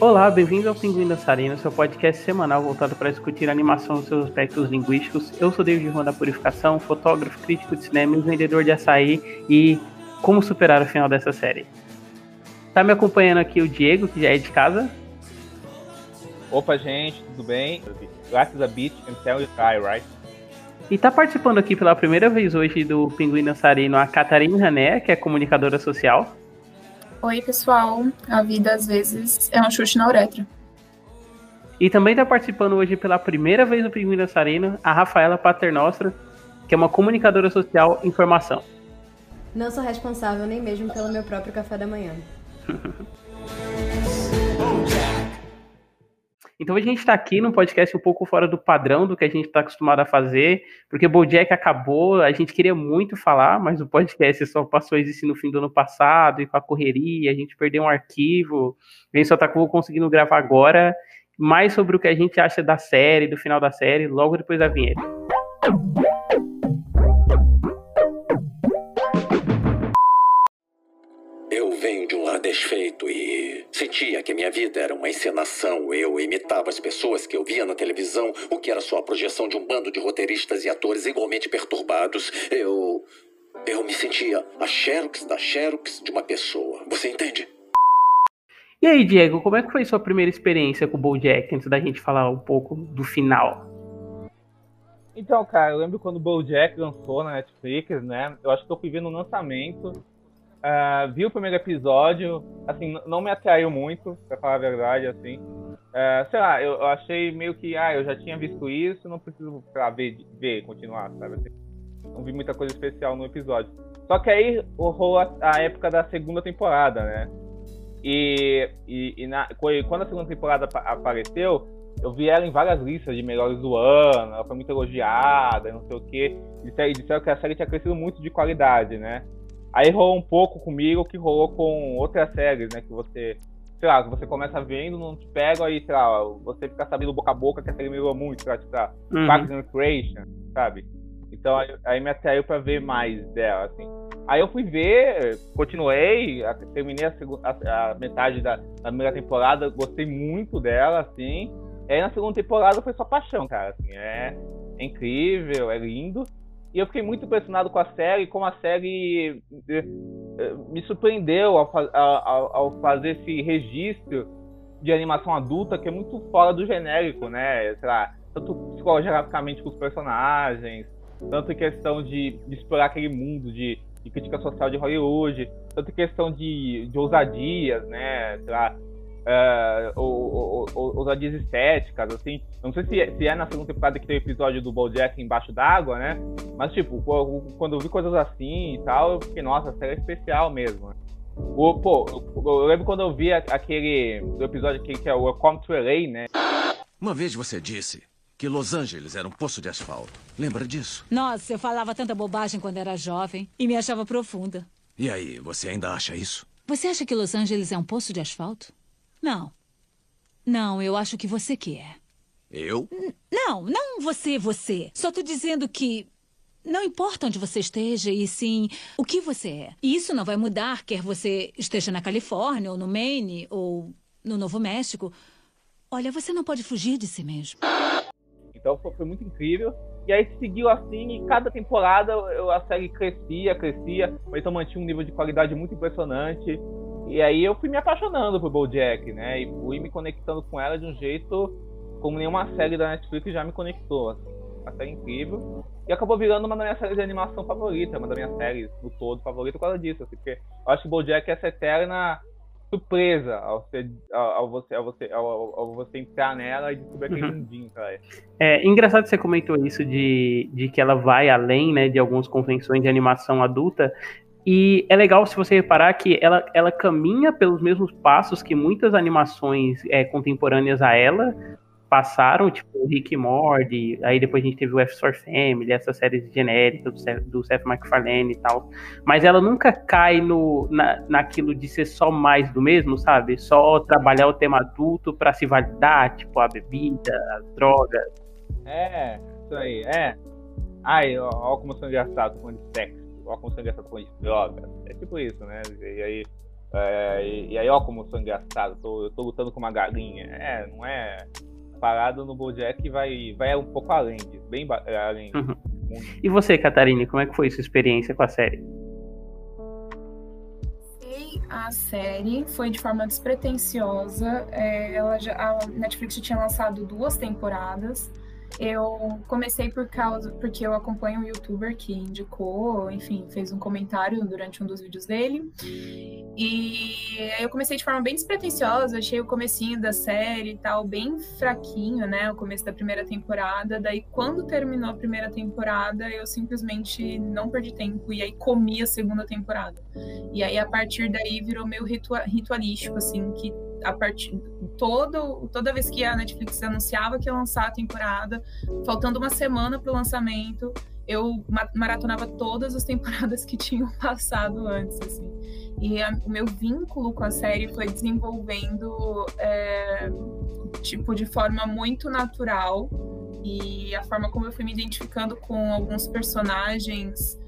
Olá, bem-vindo ao Pinguim Dançarino, seu podcast semanal voltado para discutir a animação nos seus aspectos linguísticos. Eu sou David Juan da Purificação, fotógrafo, crítico de cinema e vendedor de açaí e como superar o final dessa série. Tá me acompanhando aqui o Diego, que já é de casa. Opa, gente, tudo bem? Graças a beat can tell you cry, right? E tá participando aqui pela primeira vez hoje do Pinguim Dançarino a Catarina Rané, que é comunicadora social. Oi, pessoal. A vida às vezes é um chute na uretra. E também tá participando hoje pela primeira vez do Pinguim Dançarino a Rafaela Paternostra, que é uma comunicadora social em formação. Não sou responsável nem mesmo pelo meu próprio café da manhã. Então a gente está aqui num podcast um pouco fora do padrão do que a gente está acostumado a fazer, porque BoJack acabou, a gente queria muito falar, mas o podcast só passou a existir no fim do ano passado e com a correria, a gente perdeu um arquivo, a gente só está conseguindo gravar agora mais sobre o que a gente acha da série, do final da série, logo depois da vinheta. Venho de um lar desfeito e sentia que minha vida era uma encenação. Eu imitava as pessoas que eu via na televisão, o que era só a projeção de um bando de roteiristas e atores igualmente perturbados. Eu. Eu me sentia a Xerox da Xerox de uma pessoa. Você entende? E aí, Diego, como é que foi sua primeira experiência com o BoJack, antes da gente falar um pouco do final? Então, cara, eu lembro quando o BoJack lançou na Netflix, né? Eu acho que eu fui ver no lançamento. Uh, vi o primeiro episódio, assim, não me atraiu muito, pra falar a verdade, assim. Uh, sei lá, eu, eu, achei meio que, ah, eu já tinha visto isso, não preciso, pra ver, ver continuar, sabe? Assim, não vi muita coisa especial no episódio. Só que aí rolou a, a época da segunda temporada, né? E, e, e na, quando a segunda temporada apareceu, eu vi ela em várias listas de melhores do ano, ela foi muito elogiada, não sei o quê. E disseram que a série tinha crescido muito de qualidade, né? Aí rolou um pouco comigo que rolou com outras séries, né? Que você, sei lá, que você começa vendo, não te pega, aí, sei lá, você fica sabendo boca a boca que a série melhorou muito, sei lá, tipo, uhum. Parks and Recreation, sabe? Então aí, aí me atraiu pra ver mais dela, assim. Aí eu fui ver, continuei, terminei a, segunda, a, a metade da, da, primeira temporada, gostei muito dela, assim. E aí na segunda temporada foi só paixão, cara, assim, é, é incrível, é lindo. E eu fiquei muito impressionado com a série, como a série eh, eh, me surpreendeu ao, ao, ao, fazer esse registro de animação adulta que é muito fora do genérico, né? Sei lá, tanto psicologicamente com os personagens, tanto em questão de, de explorar aquele mundo de, de, crítica social de Hollywood, tanto em questão de, de ousadias, né? Sei lá, uh, ou, ou, ousadias estéticas, assim. Não sei se é, se é na segunda temporada que tem o episódio do BoJack embaixo d'água, né? Mas, tipo, quando eu vi coisas assim e tal, eu fiquei, nossa, a série é especial mesmo. Né? O, pô, eu lembro quando eu vi aquele episódio que, que é o Welcome to LA, né? Uma vez você disse que Los Angeles era um poço de asfalto. Lembra disso? Nossa, eu falava tanta bobagem quando era jovem e me achava profunda. E aí, você ainda acha isso? Você acha que Los Angeles é um poço de asfalto? Não. Não, eu acho que você quer. Eu? N não, não você, você. Só tô dizendo que não importa onde você esteja, e sim o que você é. E isso não vai mudar, quer você esteja na Califórnia, ou no Maine, ou no Novo México. Olha, você não pode fugir de si mesmo. Então foi muito incrível. E aí seguiu assim, e cada temporada a série crescia, crescia, mas então mantinha um nível de qualidade muito impressionante. E aí eu fui me apaixonando por BoJack, né? E fui me conectando com ela de um jeito como nenhuma série da Netflix já me conectou. Assim. Uma série incrível. E acabou virando uma das minhas séries de animação favorita, uma das minhas séries no todo favorita por causa disso. Assim, porque eu acho que BoJack é essa eterna surpresa ao, ser, ao, ao você, ao, você, ao, ao, você entrar nela e descobrir aquele uhum. mundinho, cara. É engraçado que você comentou isso de, de que ela vai além né, de algumas convenções de animação adulta. E é legal se você reparar que ela, ela caminha pelos mesmos passos que muitas animações é, contemporâneas a ela passaram, tipo Rick e Morty, aí depois a gente teve o F-Store Family, essas séries genéricas do Seth, do Seth MacFarlane e tal. Mas ela nunca cai no, na, naquilo de ser só mais do mesmo, sabe? Só trabalhar o tema adulto para se validar, tipo a bebida, as drogas. É, isso aí, é. Ai, ó, ó como são engraçados de sexo ó, como são engraçados com drogas. É tipo isso, né? E aí, É, e, e, aí, ó, como eu sou engraçado, tô, eu tô lutando com uma galinha. É, não é. Parado no Bojack vai, vai um pouco além disso, bem além. Uhum. E você, Catarine, como é que foi sua experiência com a série? A série foi de forma despretensiosa. É, ela já, a Netflix já tinha lançado duas temporadas. Eu comecei por causa porque eu acompanho um youtuber que indicou, enfim, fez um comentário durante um dos vídeos dele. E eu comecei de forma bem despretensiosa, achei o comecinho da série e tal bem fraquinho, né, o começo da primeira temporada. Daí quando terminou a primeira temporada, eu simplesmente não perdi tempo e aí comi a segunda temporada. E aí a partir daí virou meio ritualístico assim, que a partir todo toda vez que a Netflix anunciava que ia lançar a temporada, faltando uma semana para o lançamento, eu maratonava todas as temporadas que tinham passado antes, assim. E a, o meu vínculo com a série foi desenvolvendo, é, tipo, de forma muito natural. E a forma como eu fui me identificando com alguns personagens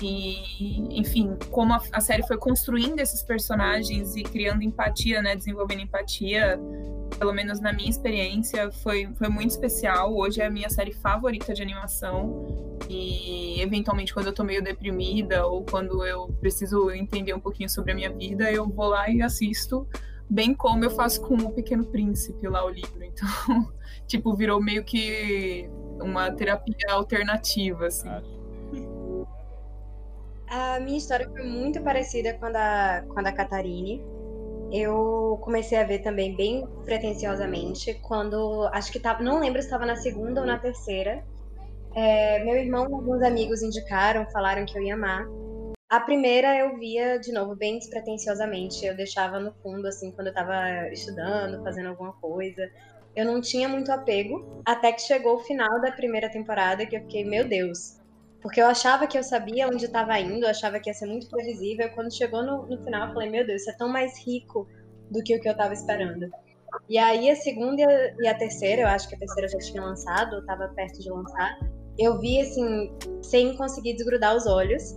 e, enfim, como a, a, série foi construindo esses personagens e criando empatia, né, desenvolvendo empatia, pelo menos na minha experiência, foi, foi muito especial. Hoje é a minha série favorita de animação. E, eventualmente, quando eu tô meio deprimida ou quando eu preciso entender um pouquinho sobre a minha vida, eu vou lá e assisto, bem como eu faço com O Pequeno Príncipe, lá o livro. Então, tipo, virou meio que uma terapia alternativa, assim. A minha história foi muito parecida com a da, com a da Catarine. Eu comecei a ver também bem pretensiosamente quando acho que tava, não lembro se estava na segunda ou na terceira. É, meu irmão e alguns amigos indicaram, falaram que eu ia amar. A primeira eu via de novo bem despretensiosamente. Eu deixava no fundo assim quando eu estava estudando, fazendo alguma coisa. Eu não tinha muito apego até que chegou o final da primeira temporada que eu fiquei, meu Deus, porque eu achava que eu sabia onde estava indo, eu achava que ia ser muito previsível. Quando chegou no, no final, eu falei, meu Deus, isso é tão mais rico do que o que eu estava esperando. E aí a segunda e a terceira, eu acho que a terceira já tinha lançado, estava perto de lançar. Eu vi assim, sem conseguir desgrudar os olhos.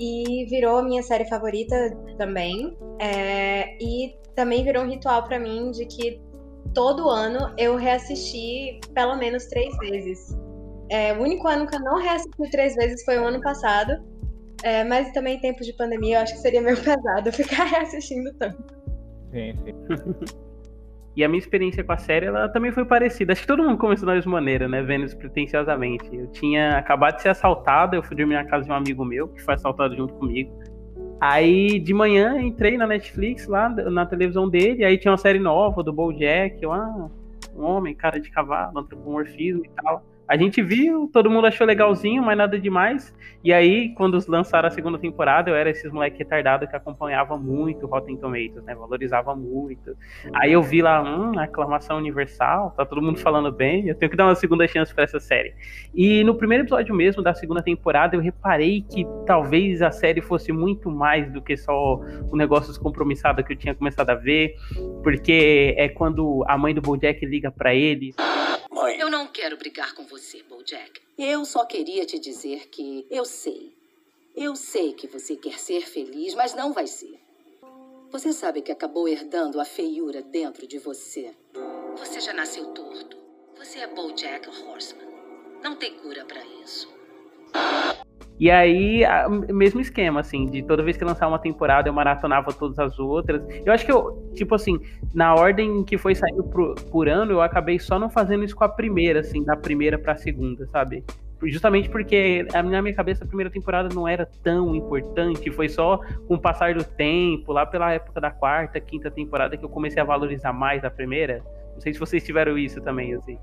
E virou minha série favorita também. É, e também virou um ritual para mim de que todo ano eu reassisti pelo menos três vezes. É, o único ano que eu não reassisti três vezes foi o ano passado. É, mas também em tempos de pandemia eu acho que seria meio pesado ficar reassistindo tanto. Sim, sim. e a minha experiência com a série, ela também foi parecida. Acho que todo mundo começou da mesma maneira, né? Vendo despretensiosamente. Eu tinha acabado de ser assaltado, eu fui dormir na casa de um amigo meu, que foi assaltado junto comigo. Aí de manhã entrei na Netflix, lá na televisão dele, aí tinha uma série nova do BoJack, ah, um homem, cara de cavalo, antropomorfismo e tal. A gente viu, todo mundo achou legalzinho, mas nada demais. E aí, quando lançaram a segunda temporada, eu era esses moleque retardado que acompanhava muito Rotten Tomatoes, né? Valorizava muito. Aí eu vi lá, hum, aclamação universal, tá todo mundo falando bem, eu tenho que dar uma segunda chance para essa série. E no primeiro episódio mesmo da segunda temporada, eu reparei que talvez a série fosse muito mais do que só o negócio descompromissado que eu tinha começado a ver, porque é quando a mãe do Bojack liga para ele mãe. Eu não quero brigar com você, Bojack. Eu só queria te dizer que eu sei. Eu sei que você quer ser feliz, mas não vai ser. Você sabe que acabou herdando a feiura dentro de você. Você já nasceu torto. Você é Bojack Horseman. Não tem cura para isso. E aí, a, mesmo esquema, assim, de toda vez que lançar uma temporada, eu maratonava todas as outras. Eu acho que eu, tipo assim, na ordem que foi saindo por, por ano, eu acabei só não fazendo isso com a primeira, assim, da primeira pra segunda, sabe? Justamente porque na minha cabeça a primeira temporada não era tão importante, foi só com o passar do tempo, lá pela época da quarta, quinta temporada, que eu comecei a valorizar mais a primeira. Não sei se vocês tiveram isso também, assim.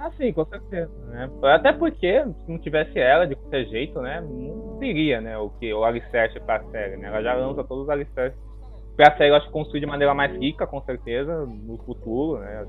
Ah, sim, com certeza. Né? Até porque, se não tivesse ela de qualquer jeito, né, não teria né, o que o alicerce para a série. Né? Ela já lança todos os alicerces para a série, eu acho, construir de maneira mais rica, com certeza, no futuro, né?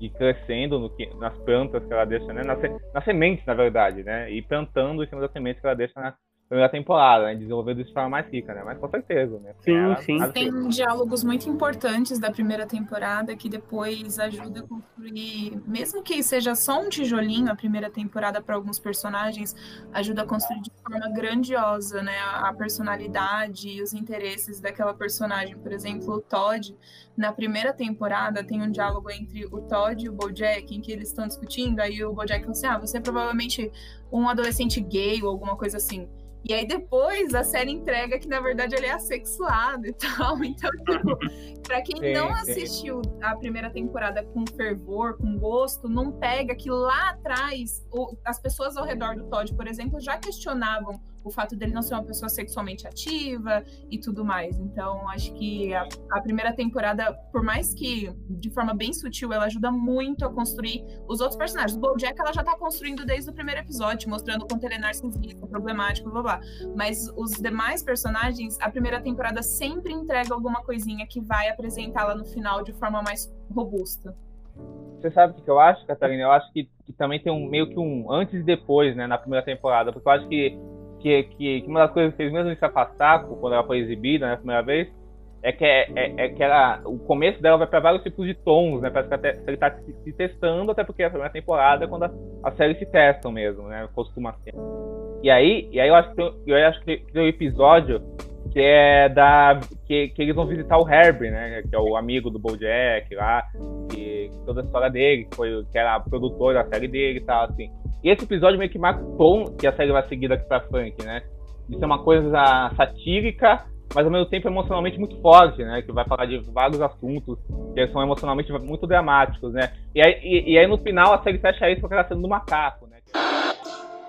E crescendo no que, nas plantas que ela deixa, né? Nas, nas sementes, na verdade, né? E plantando em cima das sementes que ela deixa na, primeira temporada, né? Desenvolvendo isso de forma mais rica, né? Mas com certeza, né? Sim, Ela- sim. ela- Tem diálogos muito importantes da primeira temporada que depois ajuda a construir, mesmo que seja só um tijolinho a primeira temporada para alguns personagens, ajuda a construir de forma grandiosa, né, a a personalidade e os interesses daquela personagem. Por exemplo, o Todd, na primeira temporada tem um diálogo entre o Todd e o BoJack em que eles estão discutindo, aí o BoJack fala assim: "Ah, você é provavelmente um adolescente gay ou alguma coisa assim". E aí depois a série entrega que na verdade ele é assexuado e tal. Então, tipo, pra quem Sim, não sim. assistiu a primeira temporada com fervor, com gosto, não pega que lá atrás o- as pessoas ao redor do Todd, por exemplo, já questionavam o fato dele não ser uma pessoa sexualmente ativa e tudo mais. Então, acho que a, a primeira temporada, por mais que de forma bem sutil, ela ajuda muito a construir os outros personagens. O BoJack ela já tá construindo desde o primeiro episódio, mostrando o quanto ele é problemático, blá blá. Mas os demais personagens, a primeira temporada sempre entrega alguma coisinha que vai apresentá-la no final de forma mais robusta. Você sabe o que eu acho, Catarina? Eu acho que, que também tem um meio que um antes e depois, né, na primeira temporada, porque eu acho que, que, que, que uma das coisas que fez mesmo isso afastar quando ela foi exibida né, a primeira vez é que, é, é, é que ela, o começo dela vai para vários tipos de tons, né? Parece que até, ele tá se, se testando, até porque a primeira temporada é quando a, a série se testam mesmo, né? Costuma ser. E aí, e aí eu acho que eu acho que tem um episódio que é da que, que eles vão visitar o Herbie, né? Que é o amigo do BoJack lá, que toda a história dele, que foi que era produtor da série dele e tal, assim. E esse episódio meio que marca o tom que a série vai seguir daqui pra frente, né? De ser uma coisa satírica, mas ao mesmo tempo emocionalmente muito forte, né? Que vai falar de vários assuntos que são emocionalmente muito dramáticos, né? E aí, e, e aí no final a série fecha isso com aquela cena do macaco, né?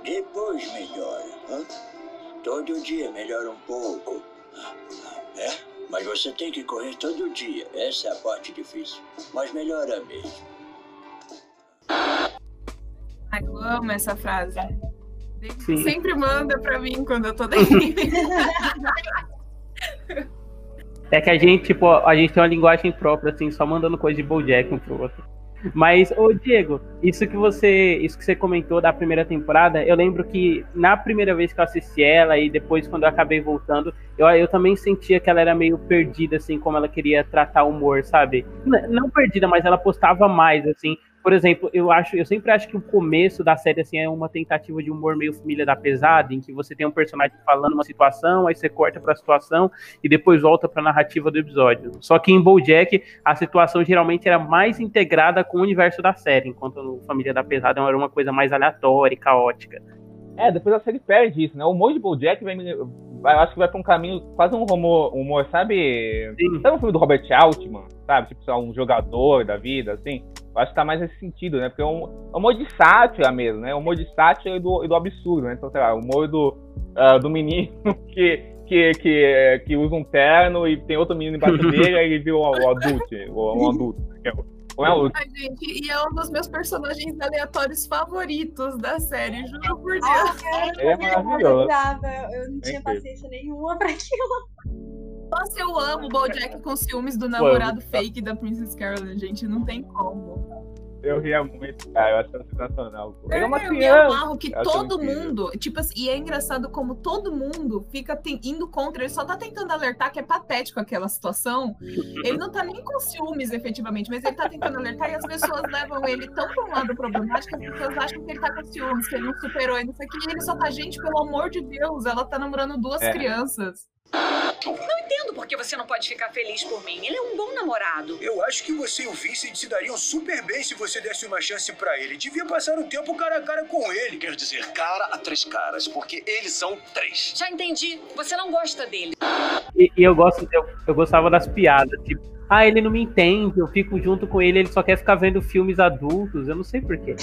Depois melhora. hã? Todo dia melhora um pouco. É? Mas você tem que correr todo dia. Essa é a parte difícil. Mas melhora mesmo. Ai, eu amo essa frase. Sim. Sempre manda pra mim quando eu tô dentro. É que a gente, tipo, a gente tem uma linguagem própria, assim, só mandando coisa de Bojack um pro outro. Mas, ô Diego, isso que você, isso que você comentou da primeira temporada, eu lembro que na primeira vez que eu assisti ela e depois quando eu acabei voltando, eu, eu também sentia que ela era meio perdida, assim, como ela queria tratar o humor, sabe? Não perdida, mas ela postava mais, assim. Por exemplo, eu acho, eu sempre acho que o começo da série assim é uma tentativa de humor meio família da pesada, em que você tem um personagem falando uma situação, aí você corta pra situação e depois volta pra narrativa do episódio. Só que em BoJack a situação geralmente era mais integrada com o universo da série, enquanto no Família da Pesada era uma coisa mais aleatória e caótica. É, depois a série perde isso, né? O humor de BoJack vai, vai- eu acho que vai pra um caminho, quase um humor, humor sabe? Sim. Sabe o filme do Robert Altman, sabe? Tipo, um jogador da vida, assim? Eu acho que tá mais nesse sentido, né? Porque é um, é um humor de sátira mesmo, né? Um humor de sátira e do, e do absurdo, né? Então, sei lá, o humor do, ah, do menino que, que, que, que usa um terno e tem outro menino embaixo dele, aí ele vira o, o adulto, o, um adulto. que é o- Não é o Ai, gente, e é um dos meus personagens aleatórios favoritos da série, juro por Deus. Ah, Ele é. Eu não tinha paciência nenhuma pra aquilo. Nossa, eu amo o BoJack com ciúmes do namorado fake da Princess Carolyn, gente, não tem como. Eu ria muito, cara. Eu acho sensacional. pô. É uma eu criança. amarro que Eu todo mundo, tipo assim, e é engraçado como todo mundo fica tem- indo contra, ele só tá tentando alertar que é patético aquela situação. Ele não tá nem com ciúmes efetivamente, mas ele tá tentando alertar e as pessoas levam ele tão pra um lado problemático que as pessoas acham que ele tá com ciúmes, que ele não superou e não sei o que, e ele só tá, gente, pelo amor de Deus, ela tá namorando duas É. crianças. Não entendo por que você não pode ficar feliz por mim. Ele é um bom namorado. Eu acho que você e o Vincent se dariam super bem se você desse uma chance pra ele. Devia passar um tempo cara a cara com ele. Quero dizer, cara a três caras, porque eles são três. Já entendi. Você não gosta dele. E, e eu gosto, eu, eu gostava das piadas, tipo, ah, ele não me entende, eu fico junto com ele, ele só quer ficar vendo filmes adultos, eu não sei porquê.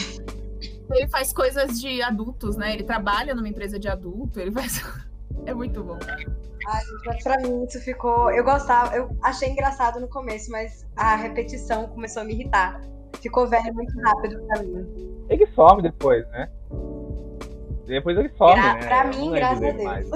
Ele faz coisas de adultos, né? Ele trabalha numa empresa de adulto, ele faz. É muito bom. Ai, mas pra mim isso ficou. Eu gostava, eu achei engraçado no começo, mas a repetição começou a me irritar. Ficou velho muito rápido pra mim. Ele some depois, né? Depois ele some, Gra- né? pra mim, graças a Deus.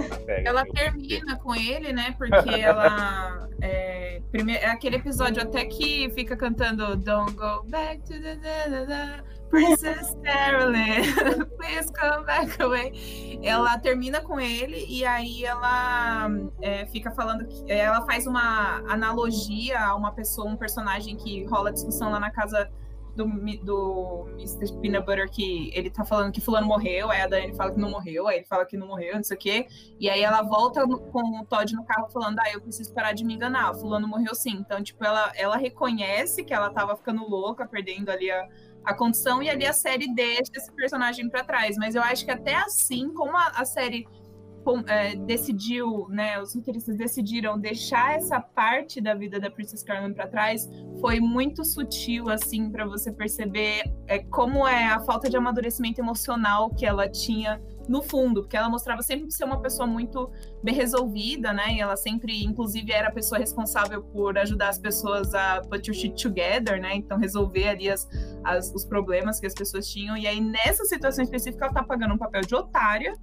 Ela termina com ele, né? Porque ela. é, É, primeiro, é aquele episódio até que fica cantando Don't go back to the da, da, da, Princess Carolyn, please come back away. Ela termina com ele e aí ela é, fica falando que ela faz uma analogia a uma pessoa, um personagem que rola discussão lá na casa do, do Mr. Peanut Butter que ele tá falando que fulano morreu, aí a Dani fala que não morreu, aí ele fala que não morreu, não sei o quê. E aí ela volta com o Todd no carro falando, ah, eu preciso parar de me enganar, fulano morreu sim. Então, tipo, ela, ela reconhece que ela tava ficando louca, perdendo ali a, a condição, e ali a série deixa esse personagem para trás. Mas eu acho que até assim, como a, a série é, decidiu, né, os roteiristas decidiram deixar essa parte da vida da Princess Carolyn para trás, foi muito sutil assim para você perceber é, como é a falta de amadurecimento emocional que ela tinha no fundo, porque ela mostrava sempre ser uma pessoa muito bem resolvida, né? E ela sempre, inclusive, era a pessoa responsável por ajudar as pessoas a put your shit together, né? Então, resolver ali as, as, os problemas que as pessoas tinham. E aí, nessa situação específica, ela tá pagando um papel de otária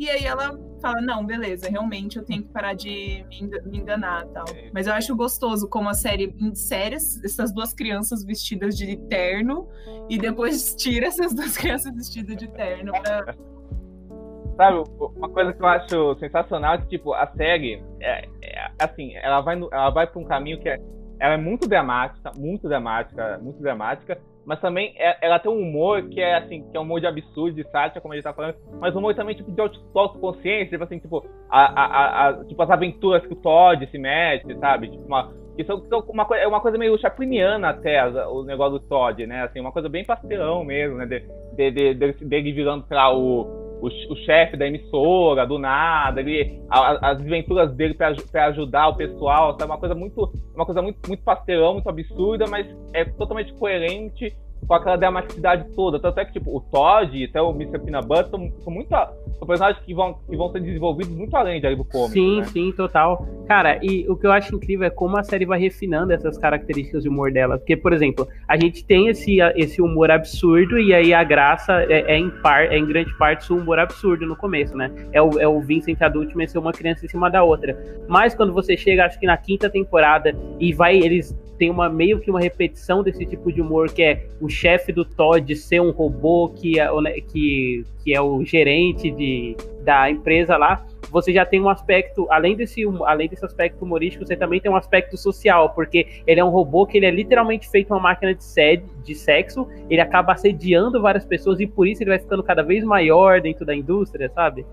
e aí ela fala, não, beleza, realmente eu tenho que parar de me enganar tal. É. Mas eu acho gostoso como a série insere essas duas crianças vestidas de terno e depois tira essas duas crianças vestidas de terno pra... Sabe, uma coisa que eu acho sensacional é que, tipo, a série, é, é assim, ela vai, no, ela vai pra um caminho que é, ela é muito dramática, muito dramática, muito dramática, mas também é, ela tem um humor que é assim, que é um humor de absurdo, de sátira, como a gente tá falando, mas um humor também tipo de autoconsciência, tipo assim, tipo, a, a, a, tipo as aventuras que o Todd se mete, sabe? Tipo, uma, que são, são uma, é uma coisa meio chapliniana até o negócio do Todd, né? Assim, uma coisa bem pastelão mesmo, né? De, de, de, de, dele virando para o o, o chefe da emissora, do nada, ele, a, as aventuras dele para ajudar o pessoal, sabe? Uma coisa muito, uma coisa muito, muito pastelão, muito absurda, mas é totalmente coerente com aquela dramaticidade toda. Tanto é que, tipo, o Todd e até o Mr. Peanut Butter são, são, muito, são personagens que vão, que vão ser desenvolvidos muito além de do cômico. Sim, né? sim, total. Cara, e o que eu acho incrível é como a série vai refinando essas características de humor dela. Porque, por exemplo, a gente tem esse, esse humor absurdo e aí a graça é, é em, par, é em grande parte o humor absurdo no começo, né? É o, é o Vincent adulto ser uma criança em cima da outra. Mas quando você chega, acho que na quinta temporada, e vai, eles tem uma meio que uma repetição desse tipo de humor que é o chefe do Todd ser um robô que é, que, que é o gerente de, da empresa lá. Você já tem um aspecto, além desse, além desse aspecto humorístico, você também tem um aspecto social, porque ele é um robô que ele é literalmente feito uma máquina de, sed, de sexo, ele acaba assediando várias pessoas e por isso ele vai ficando cada vez maior dentro da indústria, sabe?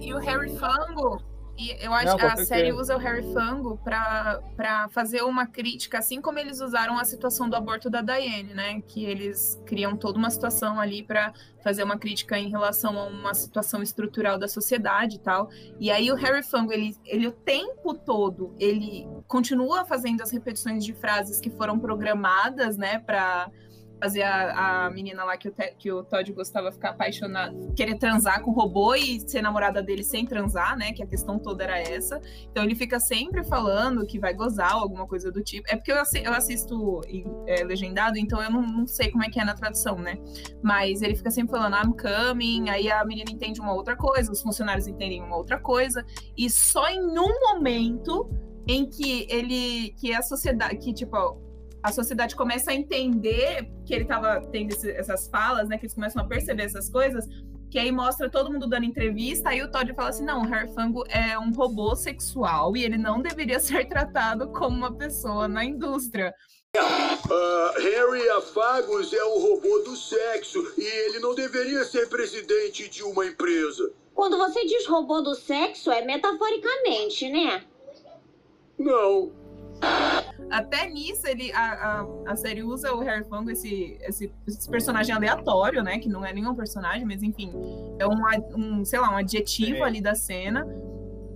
E o Harry Fango, e eu acho que a série usa o Harry Fango para fazer uma crítica, assim como eles usaram a situação do aborto da Diane, né? Que eles criam toda uma situação ali para fazer uma crítica em relação a uma situação estrutural da sociedade e tal. E aí o Harry Fango, ele, ele o tempo todo, ele continua fazendo as repetições de frases que foram programadas, né, para fazer a, a menina lá que o, que o Todd gostava ficar apaixonado, querer transar com o robô e ser namorada dele sem transar, né? Que a questão toda era essa. Então ele fica sempre falando que vai gozar ou alguma coisa do tipo. É porque eu, eu assisto é, legendado, então eu não, não, sei como é que é na tradução, né? Mas ele fica sempre falando, I'm coming, aí a menina entende uma outra coisa, os funcionários entendem uma outra coisa, e só em um momento em que ele, que a sociedade, que tipo, a sociedade começa a entender que ele estava tendo esse, essas falas, né? Que eles começam a perceber essas coisas, que aí mostra todo mundo dando entrevista, aí o Todd fala assim, não, o Harry Fango é um robô sexual e ele não deveria ser tratado como uma pessoa na indústria. Uh, Harry Afagos é o robô do sexo e ele não deveria ser presidente de uma empresa. Quando você diz robô do sexo, é metaforicamente, né? Não. Até nisso, ele, a, a, a, série usa o Harry Fango, esse, esse, esse, personagem aleatório, né? Que não é nenhum personagem, mas enfim, é um, um sei lá, um adjetivo ali da cena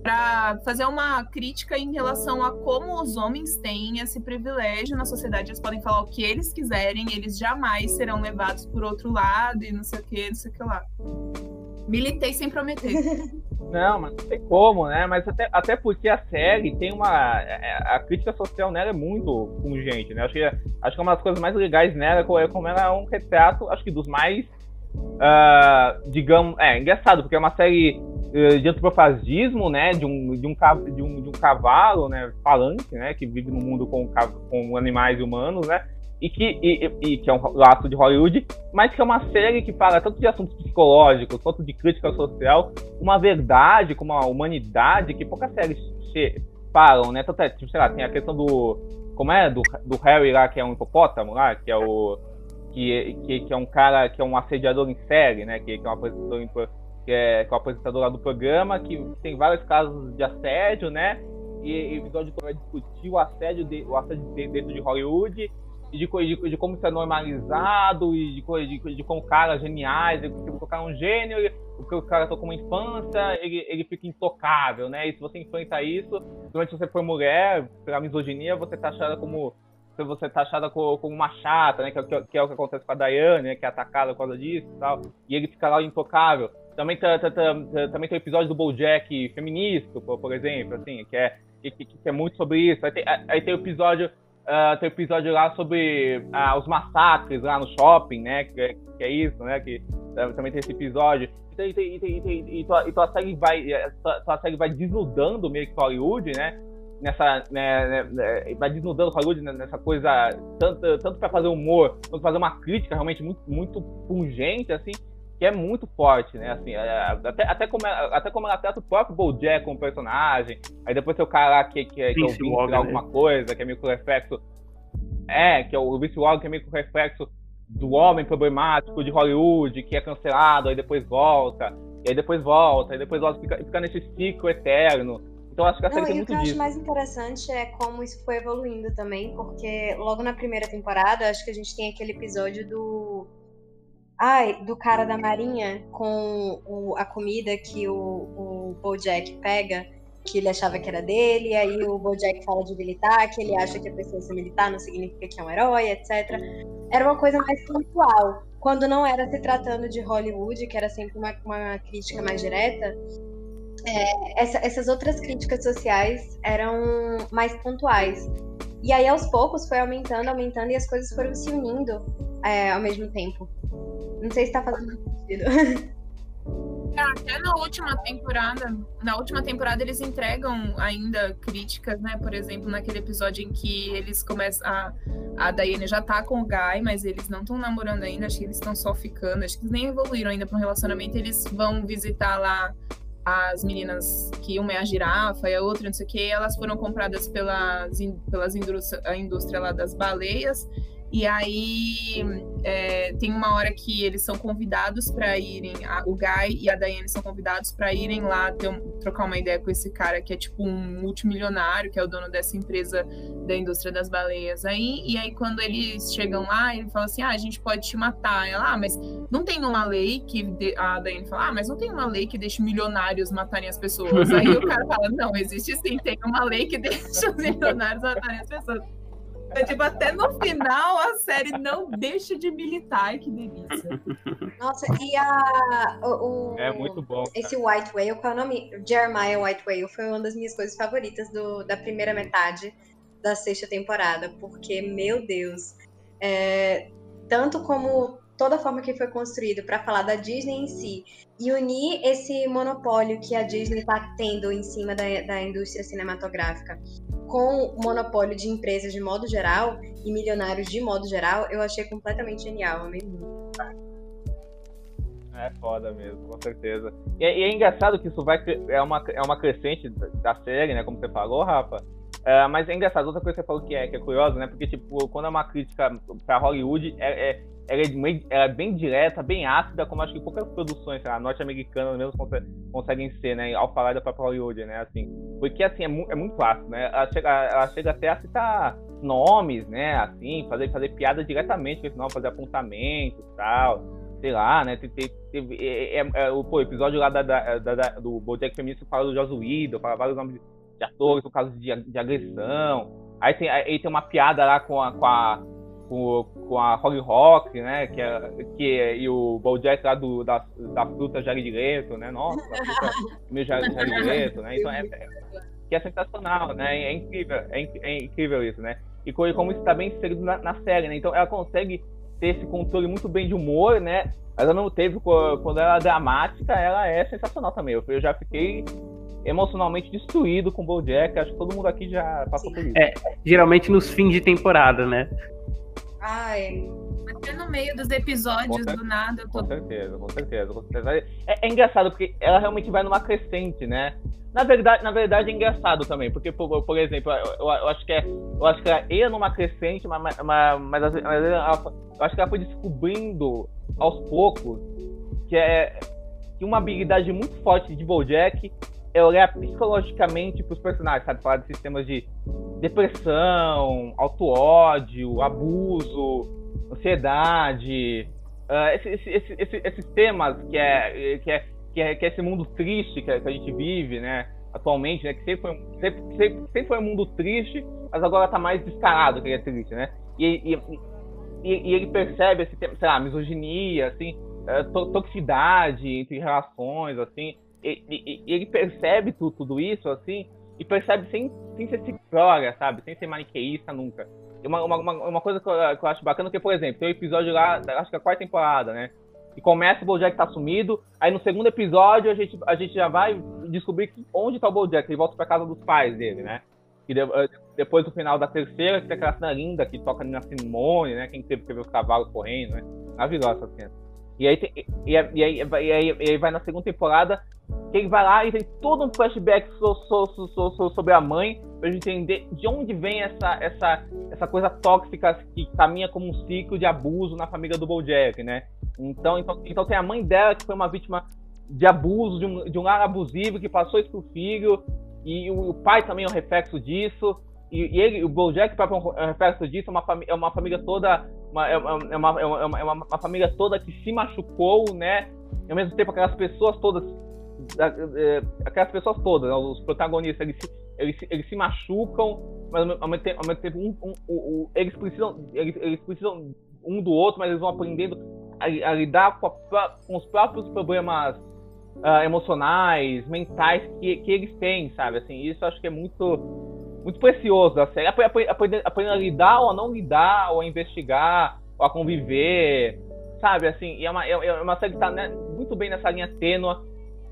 para fazer uma crítica em relação a como os homens têm esse privilégio na sociedade. Eles podem falar o que eles quiserem, eles jamais serão levados por outro lado e não sei o que, não sei o que lá. Militei sem prometer. Não, mas não tem como, né? Mas até, até porque a série tem uma. É, a crítica social nela é muito pungente, né? Acho que, acho que uma das coisas mais legais nela é como ela é um retrato, acho que dos mais uh, digamos, é engraçado, porque é uma série uh, de antropofagismo, né, de um, de um, de um, de um cavalo, né, falante, né, que vive no mundo com, com animais humanos, né, e que, e, e, que é um laço de Hollywood, mas que é uma série que fala tanto de assuntos psicológicos quanto de crítica social, uma verdade com uma humanidade que poucas séries falam, né? Tanto é, tipo, sei lá, tem a questão do. Como é? Do, do Harry lá, que é um hipopótamo lá, que é o. Que, que, que é um cara que é um assediador em série, né? Que, que é um apresentador em, que é, que é apresentador do programa, que tem vários casos de assédio, né? E, e o episódio vai discutir o assédio, de, o assédio dentro de Hollywood e de, de, de, como isso é normalizado, e de, de, de como caras geniais, ele o cara um gênio, porque o cara tocou uma infância, ele, ele fica intocável, né? E se você enfrenta isso, durante você for mulher, pela misoginia, você tá achada como você tá achada como, como uma chata, né? Que, que, que, é o que acontece com a Dayane, né? Que é atacada por causa disso e tal. E ele fica lá intocável. Também, tá, tá, tá, também tem o episódio do BoJack feminista, por, por exemplo, assim, que é, que, que, é muito sobre isso. Aí tem, aí tem o episódio Uh, tem um episódio lá sobre uh, os massacres lá no shopping, né? Que, é, que é isso, né? Que uh, também tem esse episódio. E, tem, e, tem, e, tua, tua série vai, eh, tua, tua série vai desnudando meio que Hollywood, né? Nessa, né, né, né vai desnudando Hollywood nessa coisa, tanto, tanto para fazer humor, quanto fazer uma crítica realmente muito, muito pungente, assim que é muito forte, né? Assim, é, até, até, como ela, até como ela trata o próprio Bojack como personagem. Aí depois tem o cara lá que, que, que é o Vince alguma né? coisa, que é meio que o reflexo. É, que é o Vince Wall, que é meio que o reflexo do homem problemático de Hollywood, que é cancelado, aí depois volta, e aí depois volta, aí depois volta, fica, fica nesse ciclo eterno. Então acho que a série Não, tem e muito o que eu disso. acho mais interessante é como isso foi evoluindo também, porque logo na primeira temporada, acho que a gente tem aquele episódio do Ai, do cara da marinha com o, a comida que o, o Bojack pega, que ele achava que era dele, aí o Bojack fala de militar, que ele acha que a pessoa ser militar não significa que é um herói, etc. Era uma coisa mais pontual. Quando não era se tratando de Hollywood, que era sempre uma, uma crítica mais direta, é, essa, essas outras críticas sociais eram mais pontuais. E aí, aos poucos, foi aumentando, aumentando, e as coisas foram se unindo é, ao mesmo tempo. Não sei se tá fazendo sentido. É, até na última temporada, na última temporada eles entregam ainda críticas, né? Por exemplo, naquele episódio em que eles começam a a Daiane já tá com o Guy, mas eles não estão namorando ainda, acho que eles estão só ficando, acho que eles nem evoluíram ainda para um relacionamento, eles vão visitar lá as meninas que uma é a girafa e a outra não sei o que, elas foram compradas pelas, pelas indústria, a indústria lá das baleias e aí é, tem uma hora que eles são convidados para irem, a, o Guy e a Diane são convidados para irem lá ter, trocar uma ideia com esse cara que é tipo um multimilionário, que é o dono dessa empresa da indústria das baleias. Aí, e aí quando eles chegam lá, ele fala assim: ah, a gente pode te matar. Ela, ah, mas não tem uma lei que. De... A Diane fala: ah, mas não tem uma lei que deixe milionários matarem as pessoas. aí o cara fala: não, existe sim, tem uma lei que deixa os milionários matarem as pessoas. É, tipo, até no final a série não deixa de militar, que delícia. Nossa, e a. O, é muito bom. Cara. Esse White Whale, qual é o nome? Jeremiah White Whale foi uma das minhas coisas favoritas do, da primeira metade da sexta temporada, porque, meu Deus, é, tanto como toda a forma que foi construído para falar da Disney em si e unir esse monopólio que a Disney está tendo em cima da, da indústria cinematográfica com o monopólio de empresas de modo geral e milionários de modo geral, eu achei completamente genial, amei muito. É foda mesmo, com certeza. E, e, é engraçado que isso vai é uma, é uma crescente da série, né? Como você falou, Rafa. É, mas é engraçado, outra coisa que você falou que é, que é curiosa, né? Porque, tipo, quando é uma crítica pra Hollywood, é, é, ela, é ela é bem direta, bem ácida, como acho que poucas produções norte-americanas mesmo conseguem, ser, né? Ao falar da própria Hollywood, né? Assim, porque, assim, é, mu é muito fácil, né? Ela chega, ela chega até a citar nomes, né? Assim, fazer, fazer piada diretamente com esse nome, fazer apontamentos e tal. Sei lá, né? Teve, é, é, é, o pô, episódio lá da, da, da, da do Bojack Feminista fala do Joss Whedon, fala vários nomes de, de atores por causa de, de agressão. Aí tem, aí tem uma piada lá com a, com a com, com a Holly Rock, né? Que é, que é, e o Bojack lá do, da, da fruta Jared Leto, né? Nossa, a fruta Leto, né? Então é, é, que é sensacional, né? É incrível, é, é incrível isso, né? E como isso está bem inserido na, na, série, né? Então ela consegue ter esse controle muito bem de humor, né? Mas ao mesmo tempo, quando ela é dramática, ela é sensacional também. Eu já fiquei emocionalmente destruído com o BoJack. Acho que todo mundo aqui já passou por isso. É, geralmente nos fins de temporada, né? Ai, até no meio dos episódios, do nada, eu tô... Com certeza, com certeza, com certeza. É, é, engraçado, porque ela realmente vai numa crescente, né? Na verdade, na verdade é engraçado também, porque, por, por exemplo, eu, eu, acho que é, eu acho que ela ia numa crescente, mas, mas, mas, mas ela, eu acho que ela foi descobrindo aos poucos que é que uma habilidade muito forte de Bojack é olhar psicologicamente para os personagens, sabe? Falar de sistemas de depressão, auto-ódio, abuso, ansiedade, uh, esses, esse, esse, esses temas que é, que é, que é, que é esse mundo triste que a, gente vive, né? Atualmente, né? Que sempre foi, sempre, sempre, sempre foi um mundo triste, mas agora está mais descarado que ele é triste, né? E, e, e, e ele percebe esse tema, sei lá, misoginia, assim, uh, toxicidade entre relações, assim, e, e, e ele percebe tudo, tudo, isso, assim, e percebe sem, sem ser ciclória, sabe? Sem ser maniqueísta nunca. Uma, uma, uma coisa que eu, que eu acho bacana é que, por exemplo, tem um episódio lá, acho que é a quarta temporada, né? E começa o Bojack tá sumido, aí no segundo episódio a gente, a gente já vai descobrir onde tá o Bojack, ele volta pra casa dos pais dele, né? E de, eh, depois do final da terceira, que tem aquela cena linda que toca na Simone, né? Quem teve que ver os cavalos correndo, né? Maravilhosa essa cena. E aí, tem, e, aí, e, aí, e, aí, vai na segunda temporada, que ele vai lá e tem todo um flashback so, so, so, sobre a mãe, pra gente entender de onde vem essa, essa, essa coisa tóxica que caminha como um ciclo de abuso na família do Bojack, né? Então, então, então tem a mãe dela que foi uma vítima de abuso, de um, de um lar abusivo, que passou isso pro filho, e o, o pai também é um reflexo disso, e, e ele, o Bojack é um reflexo disso, é uma, é uma família toda uma, é, uma, é, uma, é, uma, é uma, uma família toda que se machucou, né? E ao mesmo tempo aquelas pessoas todas, é, aquelas pessoas todas, né? os protagonistas, eles se, eles, eles se machucam, mas ao mesmo tempo, ao mesmo tempo um, um, um, eles, precisam, eles, eles precisam um do outro, mas eles vão aprendendo a, a lidar com, a, com, os próprios problemas uh, emocionais, mentais que, que eles têm, sabe? Assim, isso acho que é muito muito precioso da série. Aprender, aprender a lidar ou a não lidar, ou a investigar, ou a conviver, sabe? Assim, e é uma, é, é uma série que está né, muito bem nessa linha tênue,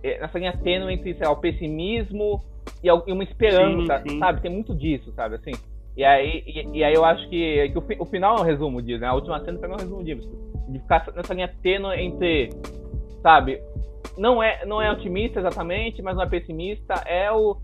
é, nessa linha tênue entre sei lá, o pessimismo e, uma esperança, sim, sim. sabe? Tem muito disso, sabe? Assim, e aí, e, e aí eu acho que, que o, o, final é um resumo disso, né? A última cena também é um resumo disso. De ficar nessa linha tênue entre, sabe? Não é, não é otimista exatamente, mas não é pessimista. É o,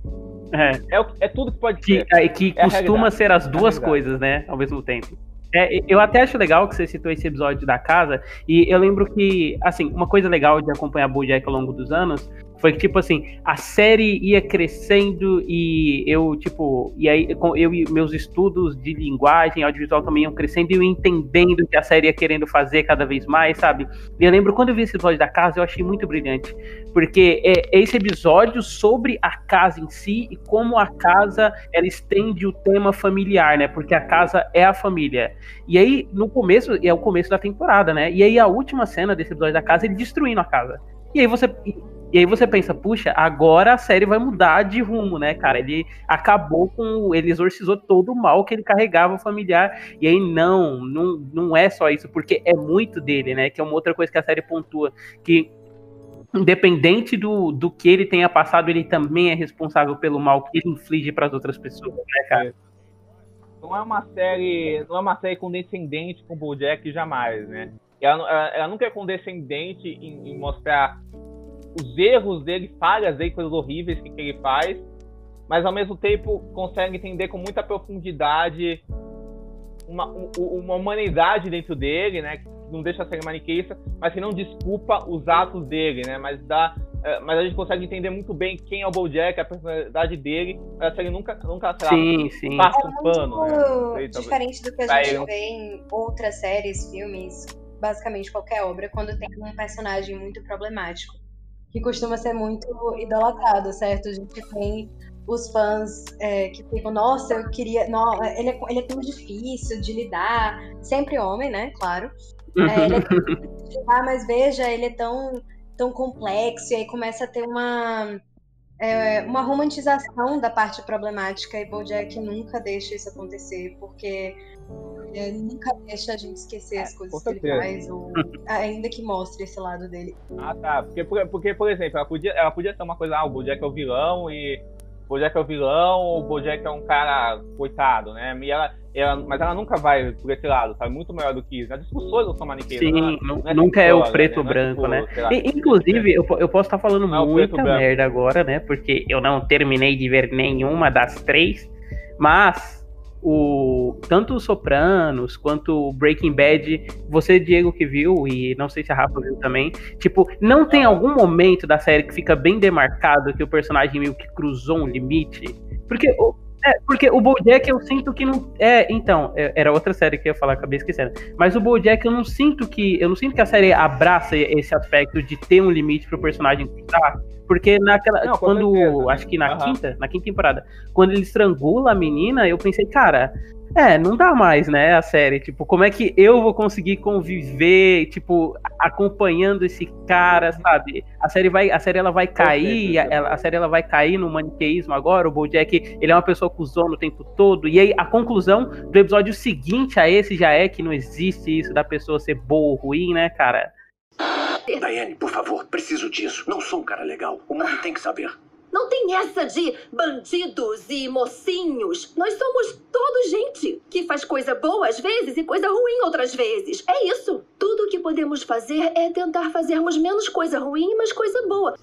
é. É, é tudo que pode que, ser. É, que é costuma ser as duas coisas, né? Ao mesmo tempo. É, eu até acho legal que você citou esse episódio da casa, e eu lembro que, assim, uma coisa legal de acompanhar BoJack ao longo dos anos foi que, tipo assim, a série ia crescendo e eu, tipo, e aí eu e meus estudos de linguagem audiovisual também iam crescendo e eu entendendo que a série ia querendo fazer cada vez mais, sabe? E eu lembro quando eu vi esse episódio da casa, eu achei muito brilhante, porque é, é esse episódio sobre a casa em si e como a casa ela estende o tema familiar, né? Porque a casa é a família. E aí, no começo, é o começo da temporada, né? E aí a última cena desse episódio da casa, ele destruindo a casa. E aí você e aí você pensa, puxa, agora a série vai mudar de rumo, né, cara? Ele acabou com. Ele exorcizou todo o mal que ele carregava familiar. E aí, não, não, não é só isso, porque é muito dele, né? Que é uma outra coisa que a série pontua. Que independente do, do que ele tenha passado, ele também é responsável pelo mal que ele inflige para as outras pessoas, né, cara? Não é uma série, não é uma série condescendente com o BoJack jamais, né? Ela, ela, ela nunca é condescendente em, em mostrar os erros dele, falhas dele, coisas horríveis que, que ele faz, mas ao mesmo tempo consegue entender com muita profundidade uma, uma humanidade dentro dele, né? Que não deixa ser maniqueísta, mas que não desculpa os atos dele, né? Mas dá, é, mas a gente consegue entender muito bem quem é o BoJack, a personalidade dele, mas a série nunca, nunca será sim, sim. passa é um pano. Né? Diferente do que a gente vê em outras séries, filmes, basicamente qualquer obra, quando tem um personagem muito problemático que costuma ser muito idolatrado, certo? A gente tem os fãs é, que ficam, nossa, eu queria. Não, ele, é, ele é tão difícil de lidar. Sempre homem, né? Claro. É, ele é tão difícil de lidar, mas veja, ele é tão, tão complexo, e aí começa a ter uma. é uma romantização da parte problemática e BoJack nunca deixa isso acontecer, porque ele nunca deixa a gente esquecer as coisas que ele faz, ou ainda que mostre esse lado dele. Ah, tá. Porque, porque por exemplo, ela podia, ela podia ser uma coisa, ah, o Bojack é o vilão e o Bojack é o vilão, ou o Bojack é um cara coitado, né? E ela, ela, mas ela nunca vai por esse lado, sabe? Muito melhor do que isso. As discussões não são maniqueias. Sim, não, não é nunca é o preto né? branco, né? Tipo, lá, inclusive, eu, eu posso estar falando não muita merda agora, né? Porque eu não terminei de ver nenhuma das três, mas o tanto os Sopranos quanto o Breaking Bad, você Diego que viu e não sei se a Rafa viu também, tipo, não tem algum momento da série que fica bem demarcado que o personagem meio que cruzou um limite? Porque o, é, porque o BoJack eu sinto que não é, então, é, era outra série que eu ia falar, acabei esquecendo. Mas o BoJack eu não sinto que eu não sinto que a série abraça esse aspecto de ter um limite pro personagem cruzar. Porque naquela. Não, quando. Certeza, né? acho que na uhum. quinta, na quinta temporada, quando ele estrangula a menina, eu pensei, cara, é, não dá mais, né, a série. Tipo, como é que eu vou conseguir conviver, tipo, acompanhando esse cara, sabe? A série vai, a série ela vai cair, a, a série ela vai cair no maniqueísmo agora. O BoJack, ele é uma pessoa cuzona o tempo todo. E aí a conclusão do episódio seguinte a esse já é que não existe isso da pessoa ser boa ou ruim, né, cara? Diane, por favor, preciso disso. Não sou um cara legal. O mundo tem que saber. Não tem essa de bandidos e mocinhos. Nós somos todos gente que faz coisa boa às vezes e coisa ruim outras vezes. É isso. Tudo o que podemos fazer é tentar fazermos menos coisa ruim, mas coisa boa.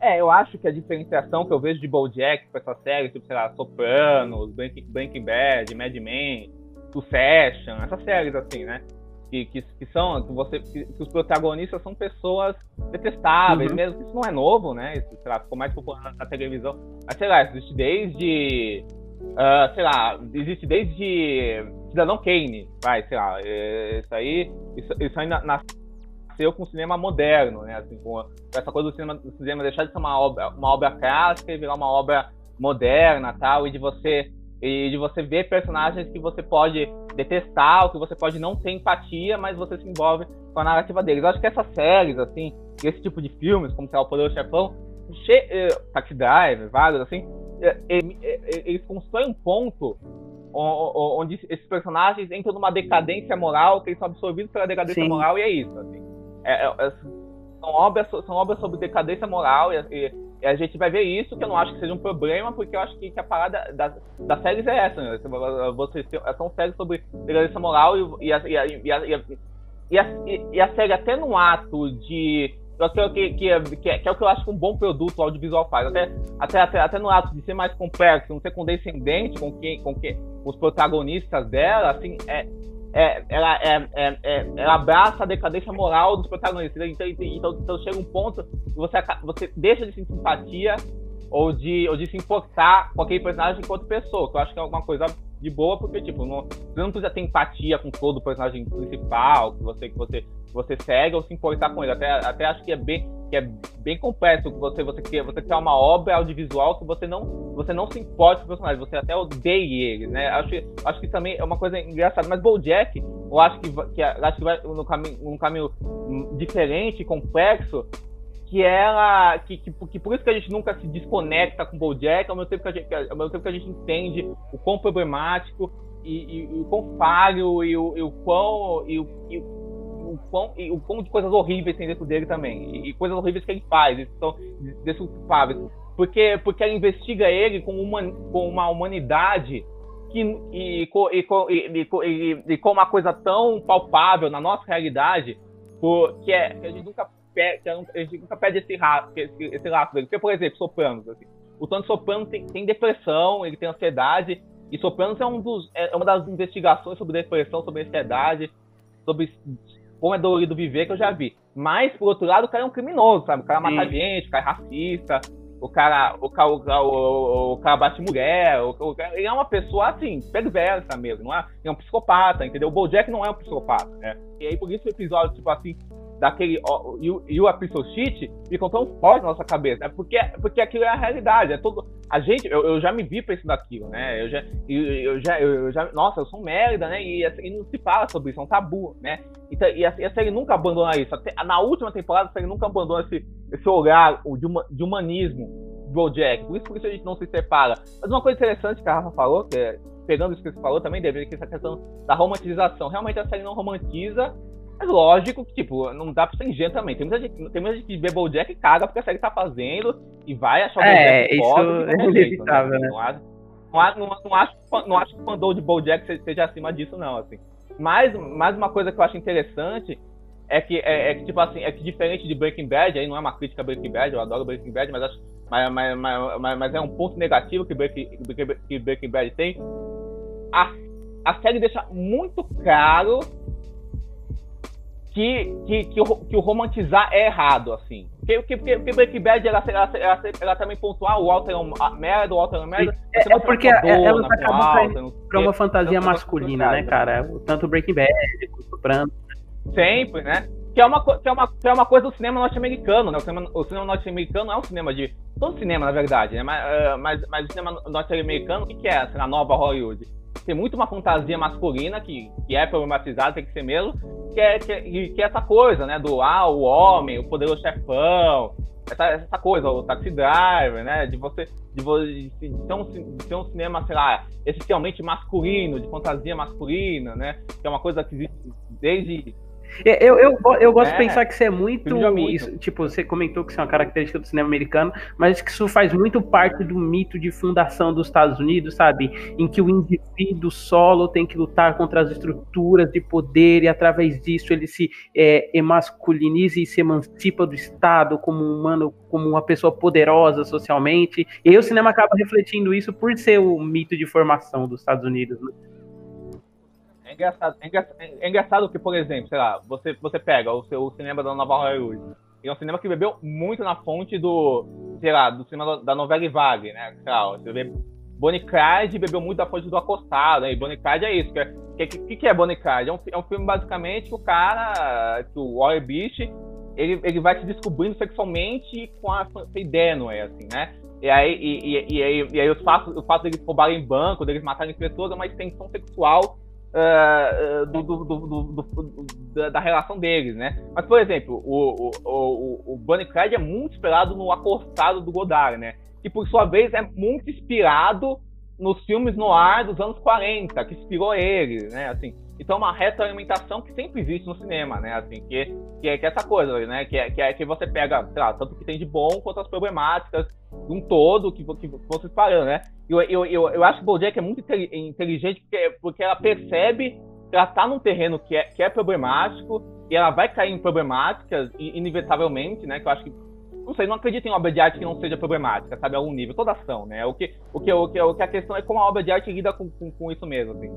É, eu acho que a diferenciação que eu vejo de BoJack com essa série, tipo, sei lá, Sopranos, Breaking Bad, Mad Men, Succession, essas séries assim, né? Que, que, que são que você que, que, os protagonistas são pessoas detestáveis, uhum. mesmo que isso não é novo, né? Isso, sei lá, ficou mais popular na televisão. Mas sei lá, existe desde uh, sei lá, existe desde Cidadão Kane, vai, sei lá, é, isso aí, isso, isso ainda nasceu com o cinema moderno, né? Assim, com essa coisa do cinema, do cinema deixar de ser uma obra, uma obra clássica e virar uma obra moderna, tal, e de você e de você ver personagens que você pode detestar, ou que você pode não ter empatia, mas você se envolve com a narrativa deles. Eu acho que essas séries, assim, esse tipo de filmes, como sei lá, O Poder do Chefão, eh, Taxi Driver, vários, assim, eh, eh, eles constroem um ponto onde esses personagens entram numa decadência moral, que eles são absorvidos pela decadência Sim. moral, e é isso, assim. É, é, é são, obras, são obras sobre decadência moral, e e a gente vai ver isso, que eu não acho que seja um problema, porque eu acho que, que a parada das, das séries é essa, né? Vocês são séries sobre degradência moral e, e, a, e, a, e, a, e, a, e a série até no ato de que, que, que, que, é, que é o que eu acho que um bom produto audiovisual faz. Até, até, até, até no ato de ser mais complexo, não ser condescendente com quem, com quem os protagonistas dela, assim, é, é, ela, é, é, é, ela abraça a decadência moral dos protagonistas. Então, então, então chega um ponto que você, você deixa de sentir simpatia ou de, ou de se importar com aquele personagem enquanto pessoa, que eu acho que é alguma coisa de boa, porque, tipo, não, você não precisa ter empatia com todo o personagem principal que você, que você, que você segue ou se importar com ele. Até, até acho que é bem, que é bem complexo que você, você, quer, você quer uma obra audiovisual que você não, você não se importa com o personagem, você até odeia ele, né? Acho, acho que também é uma coisa engraçada. Mas Bojack, eu acho que, que, acho que vai no caminho, num caminho diferente, complexo, que ela que, que, que, por isso que a gente nunca se desconecta com o BoJack ao mesmo tempo que a gente, ao mesmo tempo que a gente entende o quão problemático e, e, e o quão falho e o, e o quão e o, e o quão, e o quão de coisas horríveis tem dentro dele também e, coisas horríveis que ele faz que são desculpáveis. Porque porque ela investiga ele com uma com uma humanidade que e, e, e com uma coisa tão palpável na nossa realidade por, que é que a gente nunca a gente nunca perde esse, ra esse, esse laço dele. Porque, por exemplo, Sopranos. Assim, o Tony Soprano tem, tem, depressão, ele tem ansiedade, e Sopranos é, um dos, é uma das investigações sobre depressão, sobre ansiedade, sobre como é dolorido viver que eu já vi. Mas, por outro lado, o cara é um criminoso, sabe? O cara mata Sim. gente, o cara é racista, o cara, o cara, o, o, o cara bate mulher, o, o, ele é uma pessoa, assim, perversa mesmo, não é? Ele é um psicopata, entendeu? O Bojack não é um psicopata, né? E aí, por isso o episódio, tipo assim, daquele e o episode sheet ficam tão forte na nossa cabeça. É porque, porque aquilo é a realidade. É todo, a gente, eu, eu já me vi pensando aquilo, né? Eu já, eu, eu já, eu, já, nossa, eu sou merda, né? E, assim, não se fala sobre isso, é um tabu, né? Então, e, a, e a série nunca abandona isso. Até, na última temporada, a série nunca abandona esse, esse olhar de, uma, de humanismo BoJack, por isso, por isso a gente não se separa. Mas uma coisa interessante que a Rafa falou, que é, pegando isso que você falou também, deveria que essa questão da romantização. Realmente a série não romantiza, mas lógico que, tipo, não dá pra ser ingênuo também. Tem muita gente, tem muita gente que vê BoJack e caga porque a série tá fazendo e vai achar o É, BoJack isso foda é qualquer jeito, né? inevitável, né? Não, acho- não, acho- não, não acho, não acho que o fandom de BoJack se- seja acima disso, não, assim. Mas, mais uma coisa que eu acho interessante é que, é, é que, tipo assim, é que diferente de Breaking Bad, aí não é uma crítica a Breaking Bad, eu adoro Breaking Bad, mas acho mas, mas, mas, mas- é um ponto negativo que que Breaking Bad tem. A, a série deixa muito claro que, que, que, o, que o romantizar é errado, assim. Porque, porque, porque, Breaking Bad, ela, ela, ela, ela também pontuar o Walter é um merda, o Walter é um merda. É, mostra porque elas com acabam caindo pra uma fantasia Então, masculina, né, cara? Tanto Breaking Bad, quanto Soprano. Sempre, né? Que é uma, que é uma, que é uma coisa do cinema norte-americano, né? O cinema, o cinema norte-americano é um cinema de. Todo cinema, na verdade, né? Mas, eh, mas, mas o cinema norte-americano, o que, que é assim, na nova Hollywood? Tem muito uma fantasia masculina que, que é problematizada, tem que ser mesmo, que é, que, é- que é essa coisa, né? Do ah, o homem, o poderoso chefão, essa, essa coisa, o taxi driver, né? De você. De, vo- de, ter um, de ter um cinema, sei lá, essencialmente masculino, de fantasia masculina, né? Que é uma coisa que existe desde Eu, eu, go- eu gosto É, de pensar que isso é muito. Isso, tipo, você comentou que isso é uma característica do cinema americano, mas que isso faz muito parte do mito de fundação dos Estados Unidos, sabe? Em que o indivíduo solo tem que lutar contra as estruturas de poder e através disso ele se é, emasculiniza e se emancipa do Estado como um humano, como uma pessoa poderosa socialmente. E aí o cinema acaba refletindo isso por ser o mito de formação dos Estados Unidos. né? É engraçado, é engraçado, é engraçado que, por exemplo, sei lá, você, você pega o seu cinema da Nova Hollywood. E é um cinema que bebeu muito na fonte do, sei lá, do cinema da novela Vague, né? Sei você vê Bonnie Clyde bebeu muito da fonte do Acostado, né? E Bonnie Clyde é isso. O que, que, que é Bonnie Clyde? É um, é um filme, basicamente, que o cara, que o Warren Beach, ele, ele vai se descobrindo sexualmente com a Faye Dunaway, assim, né? E aí, e, e, e aí, e aí os fatos, o fato deles roubarem banco, deles matarem pessoas, é uma extensão sexual ah, do, do- do- da, relação deles, né? Mas, por exemplo, o, o, o, o Bonnie Clyde é muito inspirado no Acostado do Godard, né? Que, por sua vez, é muito inspirado nos filmes noir dos anos 40, que inspirou ele, né? Assim, então, uma retroalimentação que sempre existe no cinema, né? Assim, que, que, é, que é essa coisa, né? Que é, que é que você pega, sei lá, tanto o que tem de bom quanto as problemáticas de um todo que, que vão se disparando, né? Eu, eu, eu, eu acho que o BoJack é muito inte- inteligente porque, porque ela percebe que ela tá num terreno que é, que é problemático e ela vai cair em problemáticas inevitavelmente, né? Que eu acho que não sei, não acredito em obra de arte que não seja problemática, sabe, a algum nível, toda ação, né? O que, o que, o que, o que a questão é como a obra de arte lida com, com, com isso mesmo, assim.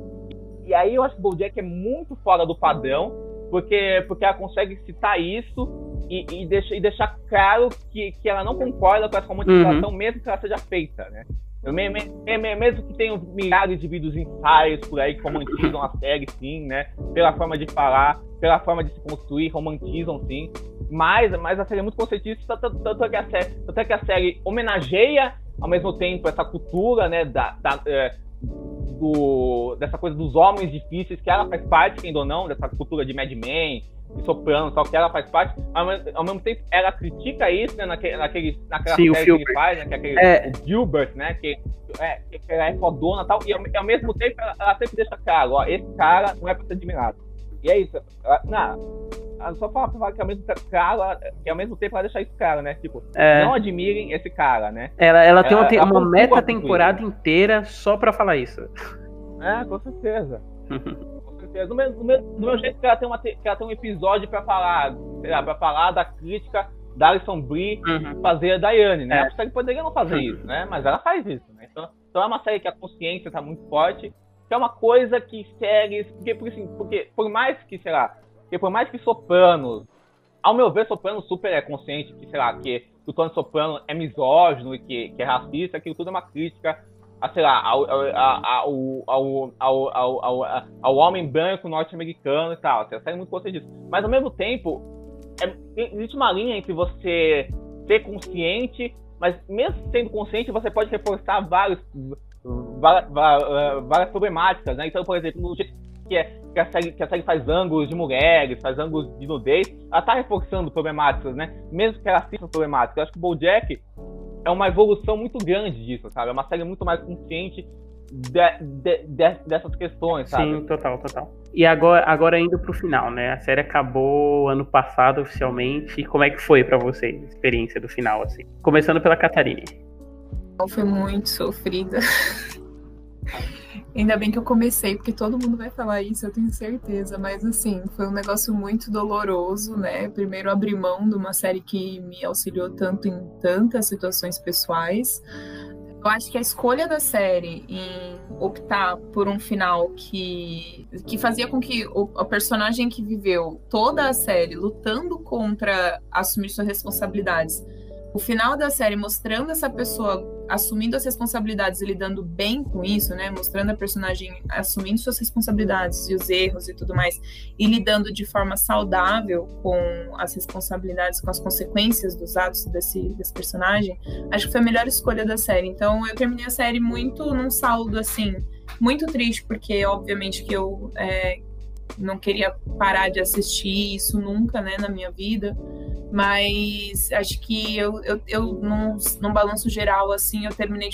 E aí eu acho que o BoJack é muito fora do padrão, porque, porque ela consegue citar isso e, e, deixa, e deixar claro que, que ela não concorda com essa romantização, mesmo que ela seja feita, né? Eu, me- me- me- mesmo que tenham milhares de vídeos ensaios por aí que romantizam a série, sim, né? Pela forma de falar, pela forma de se construir, romantizam, sim. Mas, mas a série é muito conceitista, tanto, tanto é que a série, tanto é que a série homenageia ao mesmo tempo essa cultura, né, da, da, é, do, dessa coisa dos homens difíceis, que ela faz parte, quem ou não, dessa cultura de Mad Men, de Soprano, tal, que ela faz parte, ao, me- ao mesmo tempo ela critica isso, né, naquele, naquele, naquela Sim, série que ele faz, né, que é aquele É. o Gilbert, né, que, é, que ela é fodona e tal, e ao, e ao mesmo tempo ela, ela sempre deixa claro, ó, esse cara não é pra ser admirado. E é isso. Ela, não, só fala pra falar que ao mesmo ela- que ao mesmo tempo ela deixa isso claro, né, tipo, É. não admirem esse cara, né. Ela, ela tem uma, ela uma pontua meta temporada inteira só pra falar isso. É, com certeza. com certeza. Do mesmo, do mesmo- do mesmo jeito que ela tem, uma, que ela tem um episódio pra falar, sei lá, pra falar da crítica da Alison Brie fazer a Daiane, né? É. A série poderia não fazer isso, né? Mas ela faz isso, né? Então, então é uma série que a consciência tá muito forte, que é uma coisa que séries, porque, porque, assim, porque por mais que, sei lá, porque por mais que Soprano, ao meu ver, Soprano super é consciente que, sei lá, que o Tony Soprano é misógino e que, que é racista, aquilo tudo é uma crítica a, sei lá, ao, ao, ao, ao, ao, homem branco norte-americano e tal. Assim, você sai muito consciente disso. Mas ao mesmo tempo, é, existe uma linha entre você ser consciente, mas mesmo sendo consciente, você pode reforçar vários, várias, eh, várias problemáticas, né? Então, por exemplo, no, que, é, que, a série, que a série faz ângulos de mulheres, faz ângulos de nudez, ela tá reforçando problemáticas, né? Mesmo que ela assista problemáticas. Eu acho que o BoJack é uma evolução muito grande disso, sabe? É uma série muito mais consciente de, de, de, dessas questões, sabe? Sim, total, total. E agora, agora indo pro final, né? A série acabou ano passado oficialmente. E como é que foi para vocês a experiência do final, assim? Começando pela Catarine. Foi muito sofrida. Ainda bem que eu comecei, porque todo mundo vai falar isso, eu tenho certeza. Mas assim, foi um negócio muito doloroso, né? Primeiro abrir mão de uma série que me auxiliou tanto em tantas situações pessoais. Eu acho que a escolha da série em optar por um final que, que fazia com que o, o, personagem que viveu toda a série lutando contra assumir suas responsabilidades, o final da série mostrando essa pessoa assumindo as responsabilidades e lidando bem com isso, né? Mostrando a personagem assumindo suas responsabilidades e os erros e tudo mais, e lidando de forma saudável com as responsabilidades, com as consequências dos atos desse, desse personagem, acho que foi a melhor escolha da série. Então eu terminei a série muito num saldo assim, muito triste, porque obviamente que eu é, não queria parar de assistir isso nunca, né, na minha vida. Mas acho que eu, eu, eu num, num balanço geral, assim, eu terminei,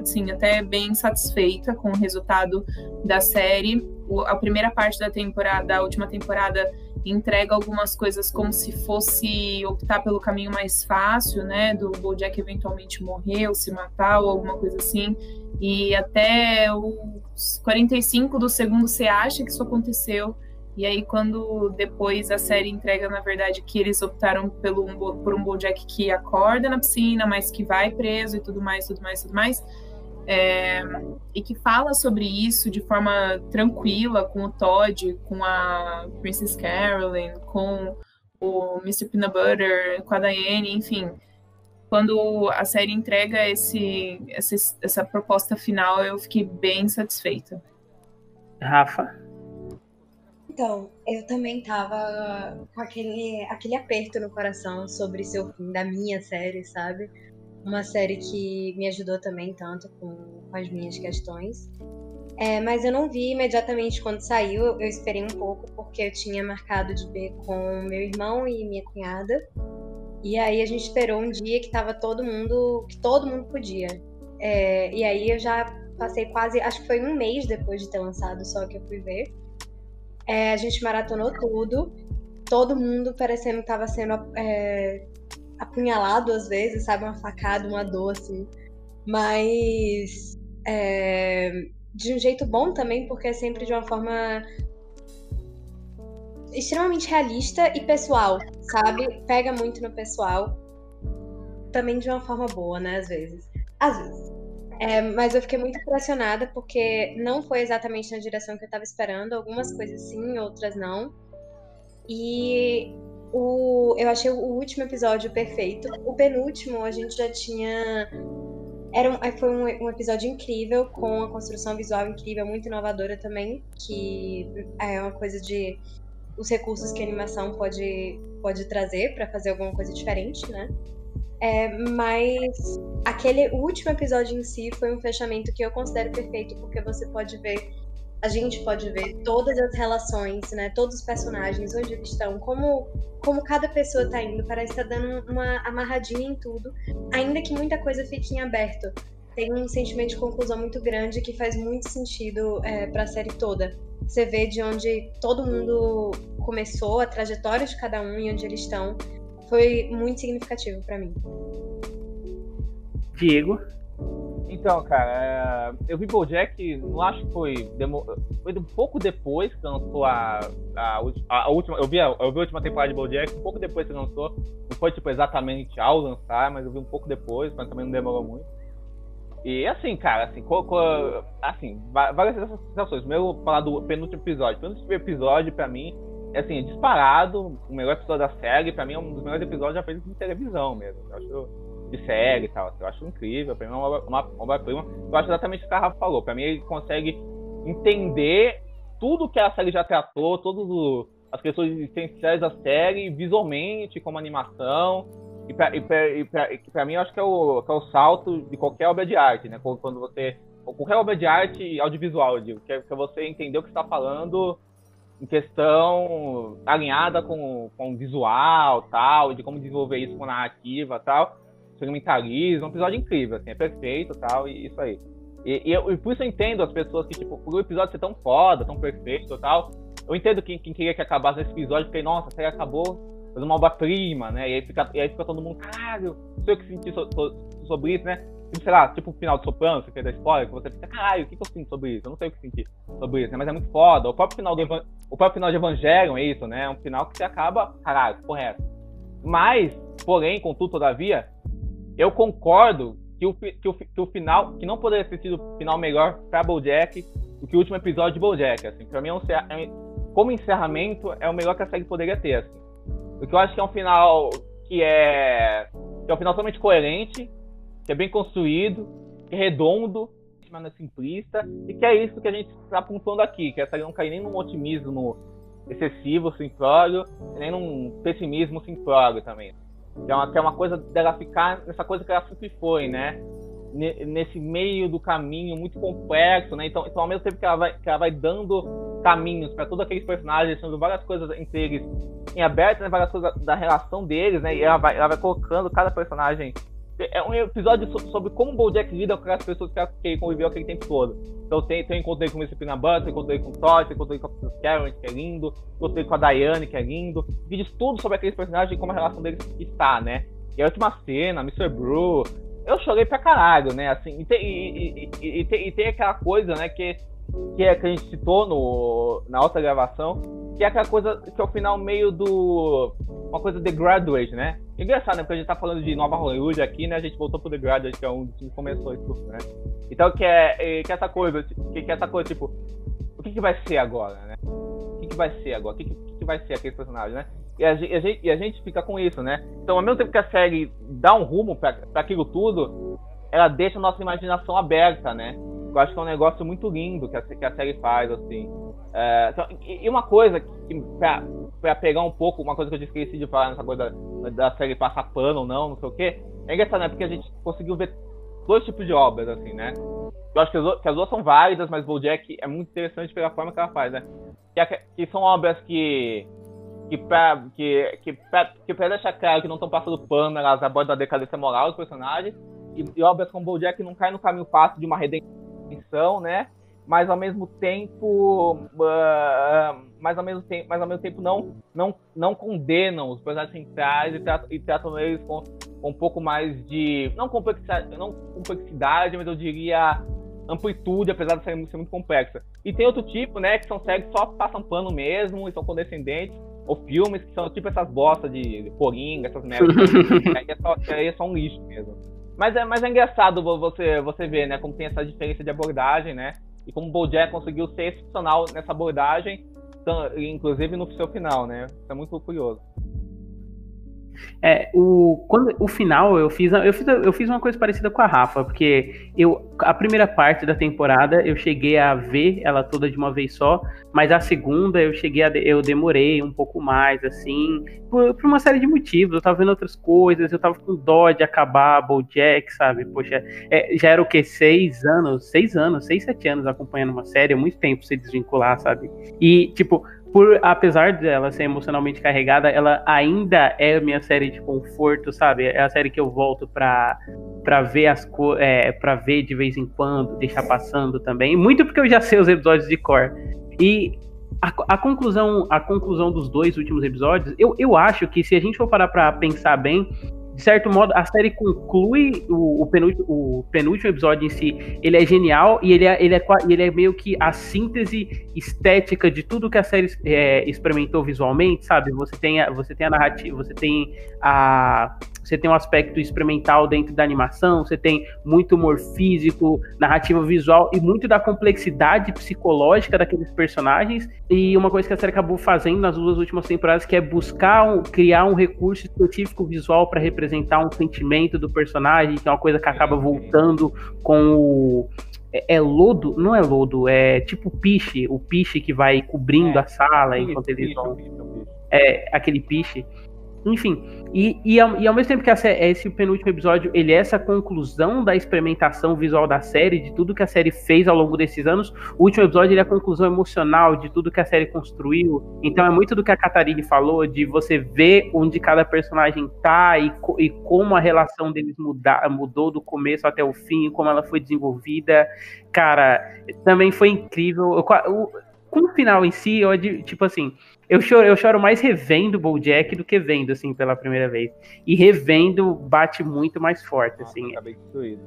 assim, até bem satisfeita com o resultado da série. O, a primeira parte da temporada, a última temporada, entrega algumas coisas como se fosse optar pelo caminho mais fácil, né? Do Bojack eventualmente morrer ou se matar ou alguma coisa assim. E até os 45 do segundo você acha que isso aconteceu. E aí, quando depois a série entrega, na verdade, que eles optaram pelo, por um Bojack que acorda na piscina, mas que vai preso e tudo mais, tudo mais, tudo mais. É, e que fala sobre isso de forma tranquila com o Todd, com a Princess Carolyn, com o Mr. Peanut Butter, com a Diane, enfim. Quando a série entrega esse, essa, essa proposta final, eu fiquei bem satisfeita. Rafa? Então, eu também tava com aquele, aquele aperto no coração sobre seu fim da minha série, sabe? Uma série que me ajudou também tanto com, com as minhas questões. É, mas eu não vi imediatamente quando saiu, eu esperei um pouco, porque eu tinha marcado de ver com meu irmão e minha cunhada. E aí a gente esperou um dia que tava todo mundo, que todo mundo podia. É, e aí eu já passei quase, acho que foi um mês depois de ter lançado só que eu fui ver. É, a gente maratonou tudo. Todo mundo parecendo que tava sendo é, apunhalado às vezes, sabe? Uma facada, uma dor, assim. Mas é, de um jeito bom também, porque é sempre de uma forma extremamente realista e pessoal, sabe? Pega muito no pessoal. Também de uma forma boa, né? Às vezes. Às vezes. É, mas eu fiquei muito impressionada porque não foi exatamente na direção que eu estava esperando. Algumas coisas sim, outras não. E o, eu achei o último episódio perfeito. O penúltimo a gente já tinha. Era um, foi um, um, episódio incrível, com a construção visual incrível, muito inovadora também, que é uma coisa de os recursos que a animação pode, pode trazer para fazer alguma coisa diferente, né? É, mas aquele último episódio em si foi um fechamento que eu considero perfeito, porque você pode ver, a gente pode ver todas as relações, né? Todos os personagens, onde eles estão, como, como cada pessoa está indo, parece estar tá dando uma amarradinha em tudo, ainda que muita coisa fique em aberto. Tem um sentimento de conclusão muito grande que faz muito sentido é, para a série toda. Você vê de onde todo mundo começou, a trajetória de cada um e onde eles estão foi muito significativo para mim. Diego? Então, cara, é, eu vi BoJack, não acho que foi, foi um pouco depois que lançou a, a, a, última, eu vi a, eu vi a última temporada de BoJack um pouco depois que lançou, não foi tipo exatamente ao lançar, mas eu vi um pouco depois, mas também não demorou muito. E assim, cara, assim, co, co, assim várias sensações. Primeiro, falar do penúltimo episódio. O penúltimo episódio, pra mim, assim, disparado, o melhor episódio da série, pra mim é um dos melhores episódios já feitos de televisão mesmo. Eu acho de série e tal. Eu acho incrível, pra mim é uma, uma, uma prima. Eu acho exatamente o que a Rafa falou. Pra mim ele consegue entender tudo que a série já tratou, todas as questões essenciais da série, visualmente, como animação. E pra, e pra, e pra, e pra mim eu acho que é, o, que é o salto de qualquer obra de arte, né? Quando você. Qualquer obra de arte audiovisual, eu digo, que é, é você entender o que está falando em questão alinhada com, com visual tal, de como desenvolver isso com narrativa tal. experimentalismo, um episódio incrível, assim, é perfeito tal, e isso aí. E, e, eu, e, por isso eu entendo as pessoas que, tipo, por o episódio ser tão foda, tão perfeito tal, eu entendo quem, quem queria que acabasse esse episódio, porque, nossa, a série acabou fazendo uma obra-prima, né? E aí, fica, e aí fica todo mundo, caralho, não sei o que senti so, so, sobre isso, né? Sei lá, tipo o final de Soprano, você quer dar spoiler, que você fica, caralho, o que, que eu sinto sobre isso? Eu não sei o que senti sobre isso, né? Mas é muito foda. O próprio final, do, o próprio final de Evangelion é isso, né? É um final que você acaba, caralho, correto. Mas, porém, contudo, todavia, eu concordo que o, que o, que o final, que não poderia ter sido o final melhor pra BoJack do que o último episódio de BoJack, assim. Pra mim, é um, é, como encerramento, é o melhor que a série poderia ter, assim. Porque eu acho que é um final que é, que é um final totalmente coerente, que é bem construído, que é redondo, mas não é simplista, e que é isso que a gente está apontando aqui, que essa série não cai nem num otimismo excessivo, simplório, nem num pessimismo simplório também. Que é, uma, que é uma coisa dela ficar nessa coisa que ela sempre foi, né? Nesse meio do caminho muito complexo, né? Então, então ao mesmo tempo que ela vai, que ela vai dando caminhos para todos aqueles personagens, deixando várias coisas entre eles em aberto, né? Várias coisas da relação deles, né? E ela vai, ela vai colocando cada personagem é um episódio sobre como o Bojack lida com as pessoas que ele conviveu aquele tempo todo. Então tem, tem encontrei com o Mr. Peanut Butter, encontrei com o Todd, encontrei com a Karen, que é lindo, encontrei com a Diane, que é lindo. Vídeos tudo sobre aqueles personagens e como a relação deles está, né? E a última cena, Mr. Brew, eu chorei pra caralho, né? Assim, e tem, e, e, e, tem, e tem aquela coisa, né, que, que, é, que a gente citou no, na outra gravação, que é aquela coisa que é o final meio do. Uma coisa The Graduate, né? Engraçado, né? Porque a gente tá falando de Nova Hollywood aqui, né? A gente voltou pro The Graduate, que é um dos que começou isso, né? Então, que é, que é essa coisa, que, que é essa coisa, tipo, o que, que vai ser agora, né? O que, que vai ser agora? O que, que, que vai ser aquele personagem, né? E a, gente, e a gente fica com isso, né? Então, ao mesmo tempo que a série dá um rumo para aquilo tudo, ela deixa a nossa imaginação aberta, né? Eu acho que é um negócio muito lindo que a, que a série faz, assim. É, então, e, uma coisa que, pra, pra, pegar um pouco, uma coisa que eu esqueci de falar nessa coisa da, da série passar pano ou não, não sei o quê, é engraçado, né? Porque a gente conseguiu ver dois tipos de obras, assim, né? Eu acho que as, que as duas são válidas, mas Bojack é muito interessante pela forma que ela faz, né? Que, que são obras que que pra, que, que, pra, que pra deixar claro que não estão passando pano, elas abordam a decadência moral dos personagens, e, e obras como Bojack não caem no caminho fácil de uma redenção, né? mas ao mesmo tempo, uh, mas ao mesmo tempo, mas ao mesmo tempo não, não, não condenam os personagens centrais e tratam, e tratam eles com, com um pouco mais de não complexidade, não complexidade, mas eu diria amplitude, apesar de ser, ser muito complexa. E tem outro tipo, né, que são séries que só passam pano mesmo e são condescendentes, ou filmes que são tipo essas bostas de, de coringa, essas merdas. aí, é só, aí é só um lixo mesmo. Mas é, mas é engraçado você, você ver, né, como tem essa diferença de abordagem, né? e como o Bojack conseguiu ser excepcional nessa abordagem, inclusive no seu final, né? Isso é muito curioso. É, o, quando, o final eu fiz, eu fiz eu fiz uma coisa parecida com a Rafa, porque eu a primeira parte da temporada eu cheguei a ver ela toda de uma vez só, mas a segunda eu cheguei a eu demorei um pouco mais assim, por, por uma série de motivos. Eu tava vendo outras coisas, eu tava com dó de acabar BoJack, sabe? Poxa, é, já era o que seis anos, seis anos, seis sete anos acompanhando uma série, é muito tempo se desvincular, sabe? E tipo por apesar dela ser emocionalmente carregada, ela ainda é minha série de conforto, sabe? É a série que eu volto pra, pra ver as co é, para ver de vez em quando, deixar passando também. Muito porque eu já sei os episódios de cor. E a, a, conclusão, a conclusão dos dois últimos episódios, eu, eu acho que se a gente for parar pra pensar bem, de certo modo, a série conclui o, o, penúltimo, o, penúltimo, episódio em si. Ele é genial e ele é, ele, é, ele é meio que a síntese estética de tudo que a série é, experimentou visualmente, sabe? Você tem a, você tem a narrativa, você tem a você tem um aspecto experimental dentro da animação, você tem muito humor físico, narrativa visual e muito da complexidade psicológica daqueles personagens. E uma coisa que a série acabou fazendo nas duas últimas temporadas que é buscar um, criar um recurso específico visual para representar um sentimento do personagem, que é uma coisa que acaba voltando com o é, é, lodo, não é lodo, é tipo piche, o piche que vai cobrindo é, a sala enquanto eles vão. É, aquele piche. Enfim, e, e, ao, e ao mesmo tempo que essa, esse penúltimo episódio ele é essa conclusão da experimentação visual da série, de tudo que a série fez ao longo desses anos, o último episódio ele é a conclusão emocional de tudo que a série construiu. Então é muito do que a Catarine falou, de você ver onde cada personagem tá e, e como a relação deles muda, mudou do começo até o fim, como ela foi desenvolvida. Cara, também foi incrível. O, com o final em si, eu, tipo assim, eu choro, eu choro mais revendo BoJack do que vendo, assim, pela primeira vez. E revendo bate muito mais forte, Nossa, assim. Acabei de destruir.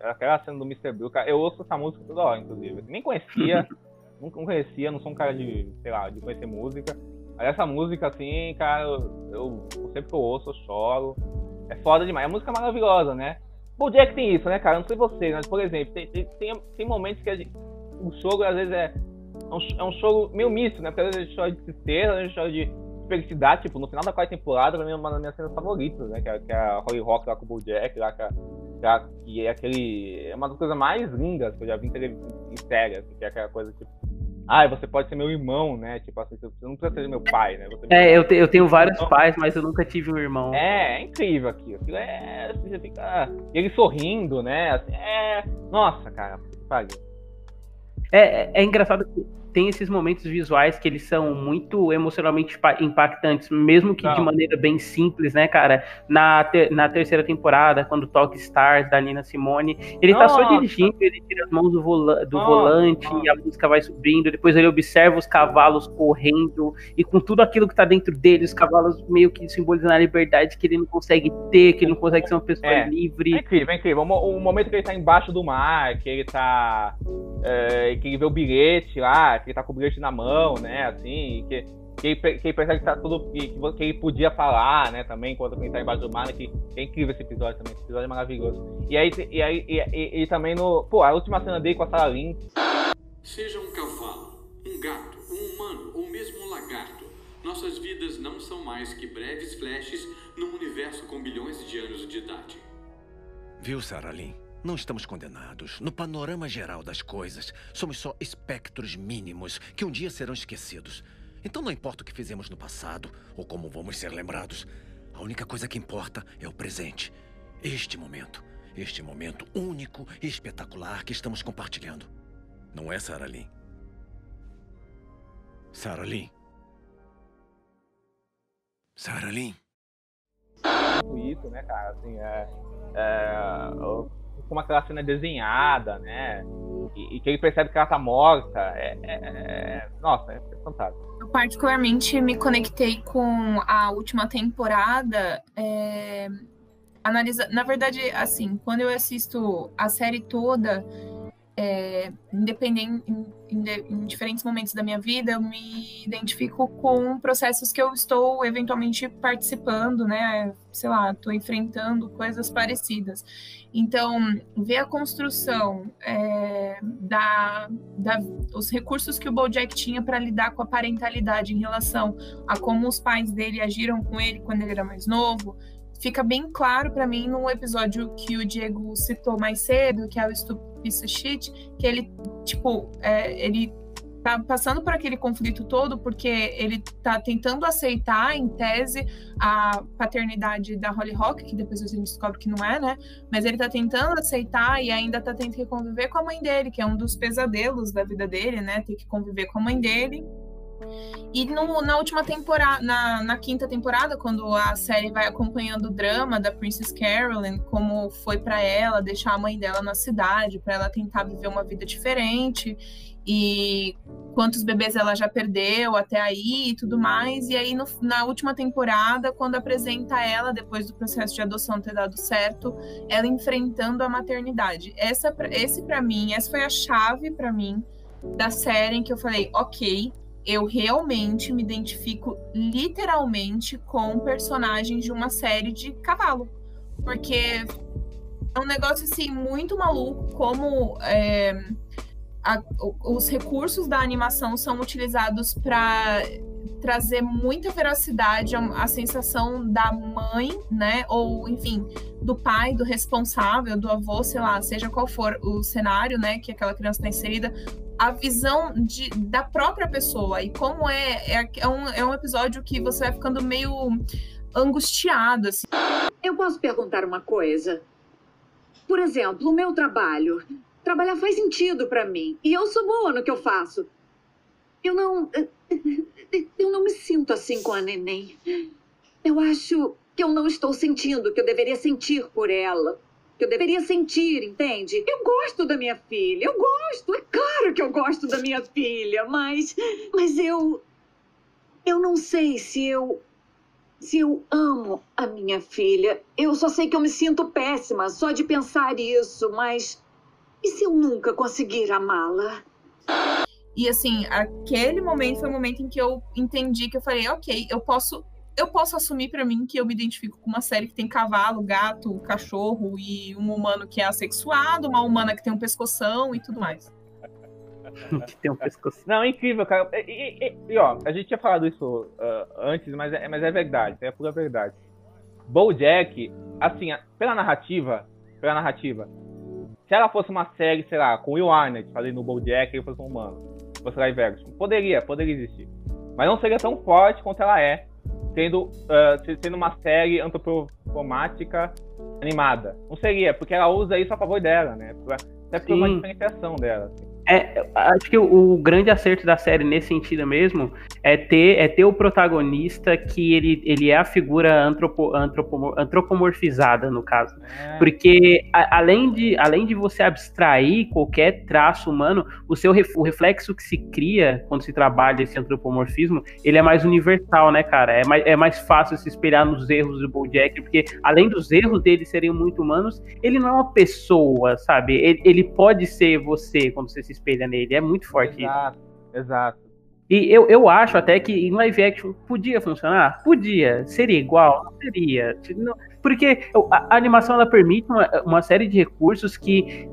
Aquela cena do Mr. Bill, cara, eu ouço essa música toda hora, inclusive. Nem conhecia, nunca conhecia, não sou um cara de, sei lá, de conhecer música. Mas essa música, assim, cara, eu, eu sempre que eu ouço, eu choro. É foda demais. A música é maravilhosa, né? BoJack tem isso, né, cara? Não sei você, mas, por exemplo, tem, tem, tem, tem momentos que gente, o choro, às vezes, é é um, é um show meio misto, né? Porque a gente chora de tristeza, a gente chora de felicidade. Tipo, no final da quarta temporada, pra mim é uma das minhas cenas favoritas, né? Que é, que é a Holly Rock lá com o Bojack, lá, que é, que é aquele. É uma das coisas mais lindas que eu já vi em, em série, assim, que é aquela coisa tipo. Ah, você pode ser meu irmão, né? Tipo assim, você não precisa ser meu pai, né? Você é, eu, te, eu tenho vários então, pais, mas eu nunca tive um irmão. É, é incrível aquilo. Aquilo é. Você fica. Ele sorrindo, né? Assim, é. Nossa, cara, pariu. É, é, é engraçado que tem esses momentos visuais que eles são muito emocionalmente impactantes, mesmo que Não. de maneira bem simples, né, cara? Na, ter, na terceira temporada, quando toca Stars, da Nina Simone, ele Nossa. tá só dirigindo, ele tira as mãos do, vola, do volante Nossa. e a música vai subindo, depois ele observa os cavalos correndo, e com tudo aquilo que tá dentro dele, os cavalos meio que simbolizando a liberdade que ele não consegue ter, que ele não consegue ser uma pessoa é. livre. É incrível, é incrível. O, o, momento que ele tá embaixo do mar, que ele tá. É, que ele vê o bilhete lá, que ele tá com o bilhete na mão, né? Assim, que, que, ele, que ele percebe que tá tudo. Que, que ele podia falar, né? Também, enquanto ele tá embaixo do mar, né, que, que, é incrível esse episódio também. Esse episódio é maravilhoso. E aí, e aí, e, e, e também no. Pô, a última cena dele com a Sarah Lynn. Seja um cavalo, um gato, um humano ou mesmo um lagarto, nossas vidas não são mais que breves flashes num universo com bilhões de anos de idade. Viu, Sarah Lynn? Não estamos condenados. No panorama geral das coisas, somos só espectros mínimos que um dia serão esquecidos. Então não importa o que fizemos no passado ou como vamos ser lembrados. A única coisa que importa é o presente. Este momento. Este momento único e espetacular que estamos compartilhando. Não é, Sarah Lynn? Sarah Lynn? Sarah Lynn? Isso, né, cara? Assim, é, é, como aquela cena é desenhada, né? E, e, que ele percebe que ela tá morta. É, é, é, nossa, é fantástico. Eu particularmente me conectei com a última temporada. É, analisa... Na verdade, assim, quando eu assisto a série toda, é, independente, em, em, diferentes momentos da minha vida, eu me identifico com processos que eu estou eventualmente participando, né? Sei lá, estou enfrentando coisas parecidas. Então, ver a construção é, da, da, os recursos que o BoJack tinha para lidar com a parentalidade em relação a como os pais dele agiram com ele quando ele era mais novo, fica bem claro para mim no episódio que o Diego citou mais cedo, que é o Stupid Shit, que ele, tipo, é, ele tá passando por aquele conflito todo porque ele tá tentando aceitar, em tese, a paternidade da Holly Rock, que depois a gente descobre que não é, né? Mas ele tá tentando aceitar e ainda tá tendo que conviver com a mãe dele, que é um dos pesadelos da vida dele, né? Ter que conviver com a mãe dele. E no, na última temporada, na, na, quinta temporada, quando a série vai acompanhando o drama da Princess Carolyn, como foi para ela deixar a mãe dela na cidade, para ela tentar viver uma vida diferente, e quantos bebês ela já perdeu até aí e tudo mais. E aí, no, na última temporada, quando apresenta ela, depois do processo de adoção ter dado certo, ela enfrentando a maternidade. Essa, esse, para mim, essa foi a chave para mim da série em que eu falei, ok eu realmente me identifico literalmente com personagens de uma série de cavalo. Porque é um negócio assim muito maluco como é, a, os recursos da animação são utilizados para trazer muita veracidade à sensação da mãe, né? Ou, enfim, do pai, do responsável, do avô, sei lá, seja qual for o cenário, né? Que aquela criança está inserida, a visão de, da própria pessoa e como é, é, é, um, é um episódio que você vai ficando meio angustiado, assim. Eu posso perguntar uma coisa? Por exemplo, o meu trabalho. Trabalhar faz sentido para mim. E eu sou boa no que eu faço. Eu não. Eu não me sinto assim com a neném. Eu acho que eu não estou sentindo o que eu deveria sentir por ela. Que eu deveria sentir, entende? Eu gosto da minha filha. Eu gosto. É claro que eu gosto da minha filha. Mas. Mas eu. Eu não sei se eu se eu amo a minha filha. Eu só sei que eu me sinto péssima só de pensar isso, mas e se eu nunca conseguir amá-la? E assim, aquele momento foi o momento em que eu entendi que eu falei, ok, eu posso, eu posso assumir para mim que eu me identifico com uma série que tem cavalo, gato, cachorro e um humano que é assexuado, uma humana que tem um pescoção e tudo mais. que tem um pescoço. Não, é incrível, cara. E, e, e, ó, a gente tinha falado isso uh, antes, mas é, mas é verdade, é pura verdade. BoJack, assim, pela narrativa, pela narrativa, se ela fosse uma série, sei lá, com Will Arnett fazendo o BoJack, ele fosse um humano, fosse live action, poderia, poderia existir. Mas não seria tão forte quanto ela é, sendo, uh, sendo uma série antropomática animada. Não seria, porque ela usa isso a favor dela, né? Até por uma diferenciação dela. Assim. É, acho que o, o, grande acerto da série nesse sentido mesmo é ter, é ter o protagonista que ele, ele é a figura antropo, antropo, antropomorfizada, no caso. É. Porque a, além, de, além de você abstrair qualquer traço humano, o seu o reflexo que se cria quando se trabalha esse antropomorfismo, ele é mais universal, né, cara? É mais, é mais fácil se espelhar nos erros do Bojack, porque além dos erros dele serem muito humanos, ele não é uma pessoa, sabe? Ele, ele pode ser você quando você se espelha nele. É muito forte exato, isso. Exato. E eu, eu acho até que em live action podia funcionar? Podia. Seria igual? Não seria. Porque a, a animação ela permite uma, uma série de recursos que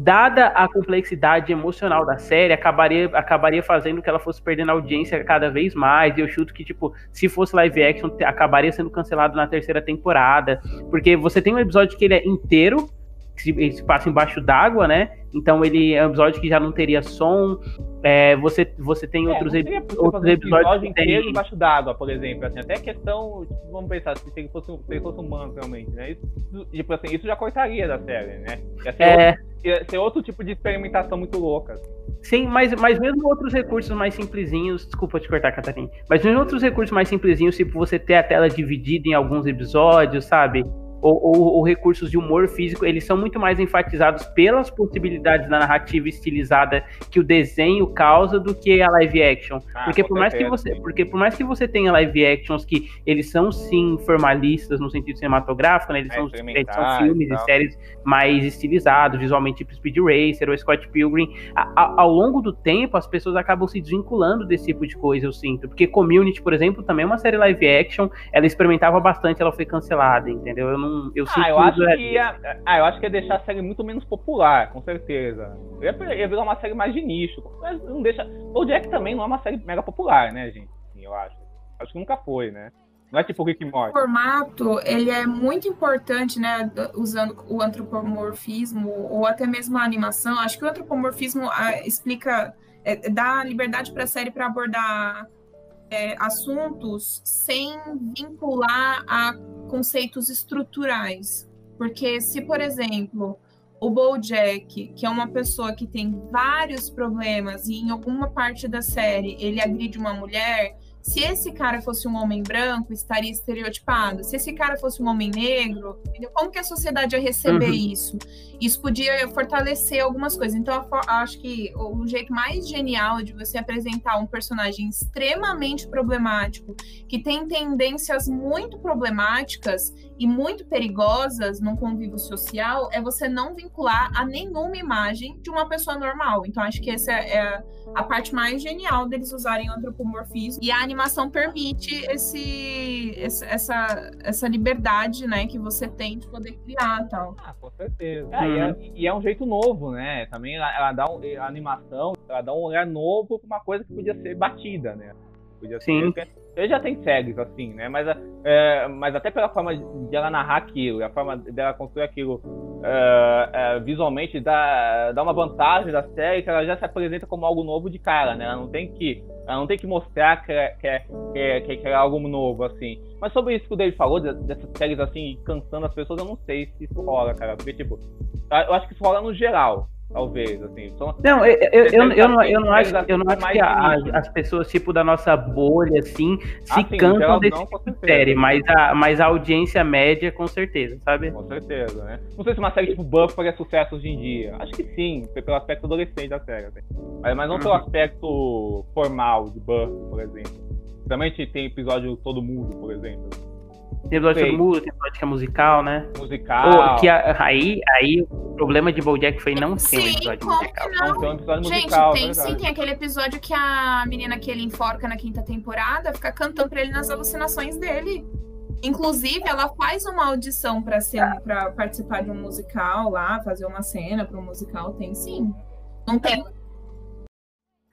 dada a complexidade emocional da série, acabaria, acabaria fazendo que ela fosse perdendo audiência cada vez mais. E eu chuto que, tipo, se fosse live action, acabaria sendo cancelado na terceira temporada. Porque você tem um episódio que ele é inteiro, que se, se passa embaixo d'água, né? Então ele é um episódio que já não teria som. É, você, você tem é, outros, outros episódios um inteiro tem... embaixo d'água, por exemplo. Assim, até questão, vamos pensar, se ele fosse, se ele fosse humano realmente, né? Isso, tipo assim, isso já cortaria da série, né? Ia ser, é... outro, ia ser outro tipo de experimentação muito louca. Sim, mas, mas mesmo outros recursos mais simplesinhos, desculpa te cortar, Catarina, mas mesmo outros recursos mais simplesinhos, tipo você ter a tela dividida em alguns episódios, sabe? Ou, ou, ou, recursos de humor físico, eles são muito mais enfatizados pelas possibilidades da narrativa estilizada que o desenho causa do que a live action. Ah, porque por mais que você, porque por mais que você tenha live actions que eles são sim formalistas no sentido cinematográfico, né? Eles, é são, eles são filmes e séries mais estilizados, visualmente tipo Speed Racer ou Scott Pilgrim. A, a, ao longo do tempo, as pessoas acabam se desvinculando desse tipo de coisa, eu sinto. Porque Community, por exemplo, também é uma série live action, ela experimentava bastante, ela foi cancelada, entendeu? Eu não não. Eu ah, eu acho que ia, ah, eu acho que ia deixar a série muito menos popular, com certeza. Ia, ia virar uma série mais de nicho. Mas não deixa. O Jack também não é uma série mega popular, né, gente? Sim, eu acho. Acho que nunca foi, né? Não é tipo Rick Morty. O formato, ele é muito importante, né, usando o antropomorfismo ou até mesmo a animação. Acho que o antropomorfismo ah, explica, é, dá liberdade para a série para abordar é, assuntos sem vincular a conceitos estruturais. Porque se, por exemplo, o Bojack, que é uma pessoa que tem vários problemas e em alguma parte da série ele agride uma mulher, se esse cara fosse um homem branco, estaria estereotipado. Se esse cara fosse um homem negro, como que a sociedade ia receber uhum. isso? Isso podia fortalecer algumas coisas. Então, eu acho que o jeito mais genial de você apresentar um personagem extremamente problemático, que tem tendências muito problemáticas e muito perigosas no convívio social, é você não vincular a nenhuma imagem de uma pessoa normal. Então, acho que essa é a parte mais genial deles usarem o antropomorfismo. E a animação permite esse, essa, essa liberdade, né, que você tem de poder criar tal. Ah, com certeza. É, e, é, e, é, um jeito novo, né? Também ela, ela dá um, a animação, ela dá um olhar novo para uma coisa que podia ser batida, né? Podia Sim. Ser, ele já tem séries, assim, né? Mas, é, mas até pela forma de ela narrar aquilo, a forma dela construir aquilo uh, uh, visualmente dá, dá uma vantagem da série que ela já se apresenta como algo novo de cara, né? Ela não tem que, ela não tem que mostrar que é, que é, que é, que é algo novo, assim. Mas sobre isso que o David falou, dessas séries assim, cansando as pessoas, eu não sei se isso rola, cara. Porque, tipo, eu acho que isso rola no geral. Talvez, assim. Só... Não, eu, eu, eu, eu, não, eu não acho, eu não acho que a, as pessoas, tipo, da nossa bolha, assim, se assim, cantam desse tipo de série, mas a, mas a audiência média, com certeza, sabe? Com certeza, né? Não sei se uma série tipo Buff faria sucesso hoje em dia. Acho que sim, pelo aspecto adolescente da série. Assim. Mas, mas não pelo uhum. aspecto formal de Buff, por exemplo. Também tem episódio Todo Mundo, por exemplo. Tem episódio todo mundo, tem episódio que é musical, né? Musical. que a, aí, aí o problema de Bojack foi não ter um episódio musical. Não. não tem um episódio Gente, musical, tem sim, tem aquele episódio que a menina que ele enforca na quinta temporada fica cantando pra ele nas alucinações dele. Inclusive, ela faz uma audição para ser para participar de um musical lá, fazer uma cena para um musical, tem sim. Não tem.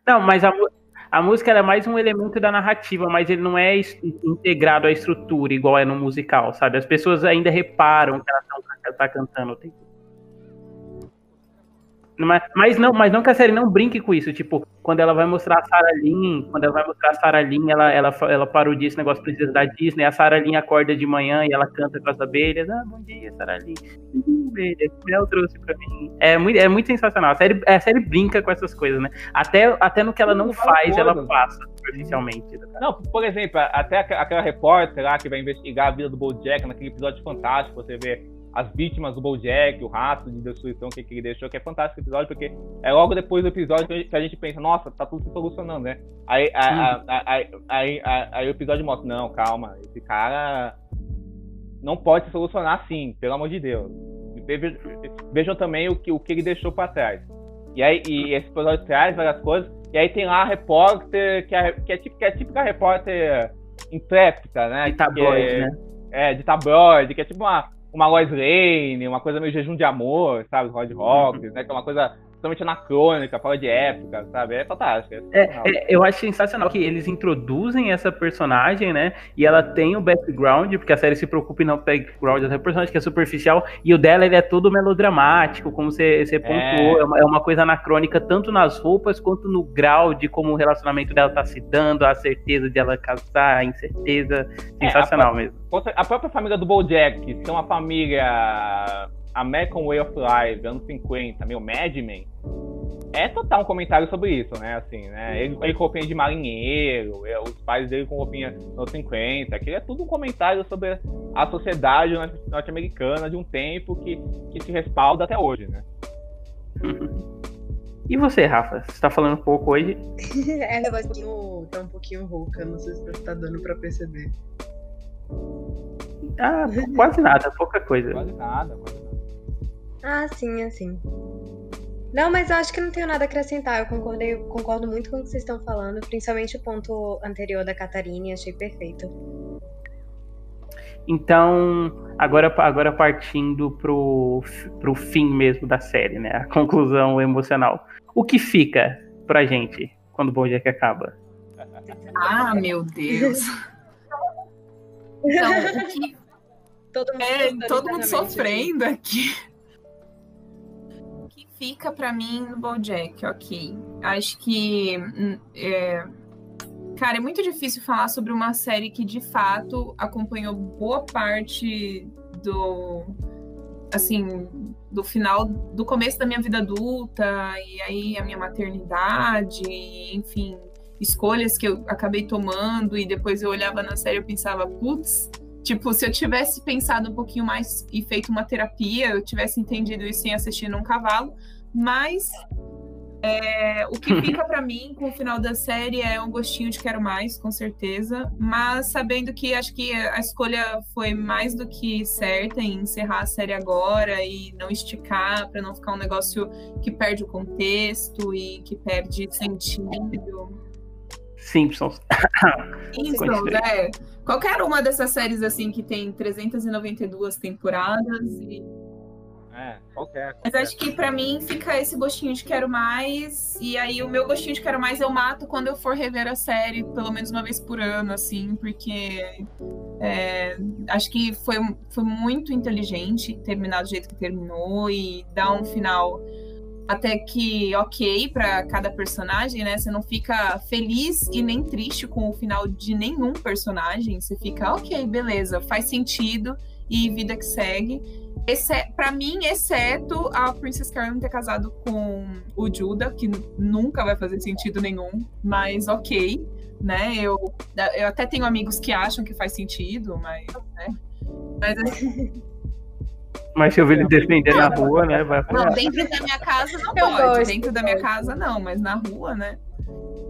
Não, mas a, a música é mais um elemento da narrativa, mas ele não é integrado à estrutura, igual é no musical, sabe? As pessoas ainda reparam que ela está cantando o tempo mas, mas, não, mas não que a série não brinque com isso. Tipo, quando ela vai mostrar a Sarah Lynn, quando ela vai mostrar a Sarah Lynn, ela, ela, ela parodia esse negócio princesa da Disney. A Sarah Lynn acorda de manhã e ela canta com as abelhas. Ah, bom dia, Sarah Lynn. Abelha, Mel trouxe pra mim. É muito, é muito sensacional. A série, a série brinca com essas coisas, né? Até, até no que ela não, não faz, ela passa superficialmente. Né, não, por exemplo, até aquela repórter lá que vai investigar a vida do Bojack naquele episódio fantástico, você vê as vítimas do Bojack, o rastro de destruição que, ele deixou, que é fantástico episódio, porque é logo depois do episódio que a gente pensa, nossa, tá tudo se solucionando, né? Aí, a, a, aí, aí o episódio mostra, não, calma, esse cara não pode se solucionar assim, pelo amor de Deus. Vejam, vejam também o que, o que ele deixou para trás. E aí e esse episódio traz várias coisas, e aí tem lá a repórter, que é, que é, que é típica repórter intrépida, né? De tabloide, é, né? É, de tabloide, que é tipo uma, uma Lois Lane, uma coisa meio jejum de amor, sabe? Rod Rock, né? Que é uma coisa totalmente anacrônica, fora de época, sabe? É fantástico. É, é, eu acho sensacional que eles introduzem essa personagem, né? E ela tem o background, porque a série se preocupa em não background dessa personagem, que é superficial, e o dela ele é todo melodramático, como você, você pontuou. É. é. uma, é uma coisa anacrônica tanto nas roupas quanto no grau de como o relacionamento dela tá se dando, a certeza de ela casar, a incerteza. Sensacional é, a, mesmo. A própria família do Bojack, que é uma família American Way of Life, anos 50, meu, Mad Men, é total um comentário sobre isso, né? Assim, né? Ele, ele com roupinha de marinheiro, é, os pais dele com roupinha nos 50, aquilo é tudo um comentário sobre a sociedade norte-americana de um tempo que, que se respalda até hoje, né? E você, Rafa? Você tá falando um pouco hoje? é, a voz tá um pouquinho rouca, não sei se tá dando pra perceber. Ah, quase nada, pouca coisa. Quase nada, quase nada. Ah, sim, assim. Não, mas eu acho que não tenho nada a acrescentar. Eu concordei, concordo muito com o que vocês estão falando, principalmente o ponto anterior da Catarina, achei perfeito. Então, agora, agora partindo pro, pro fim mesmo da série, né? A conclusão emocional. O que fica pra gente quando o Bojack acaba? Ah, meu Deus. Então, o que... Todo mundo, é, todo mundo sofrendo aqui fica para mim no BoJack, ok. Acho que hum, é, cara, é muito difícil falar sobre uma série que de fato acompanhou boa parte do assim, do final, do começo da minha vida adulta e aí a minha maternidade, enfim, escolhas que eu acabei tomando e depois eu olhava na série e pensava, putz, Tipo, se eu tivesse pensado um pouquinho mais e feito uma terapia, eu tivesse entendido isso sem assistir num cavalo. Mas é, o que fica para mim com o final da série é um gostinho de quero mais, com certeza. Mas sabendo que acho que a escolha foi mais do que certa em encerrar a série agora e não esticar, para não ficar um negócio que perde o contexto e que perde sentido. Simpsons. Simpsons, é. Qualquer uma dessas séries assim que tem 392 temporadas e. É, né? Qualquer. Mas acho que pra mim fica esse gostinho de quero mais. E aí o meu gostinho de quero mais eu mato quando eu for rever a série, pelo menos uma vez por ano, assim, porque é, acho que foi, foi muito inteligente terminar do jeito que terminou e dar um final até que ok para cada personagem, né? Você não fica feliz e nem triste com o final de nenhum personagem. Você fica ok, beleza, faz sentido e vida que segue. Para mim, exceto a Princess Carolyn ter casado com o Judah, que nunca vai fazer sentido nenhum, mas ok, né? Eu, eu até tenho amigos que acham que faz sentido, mas, né? Mas Mas se eu ver ele defender na rua, né? Vai Não, dentro da minha casa não Eu pode. gosto, dentro da minha casa não, mas na rua, né?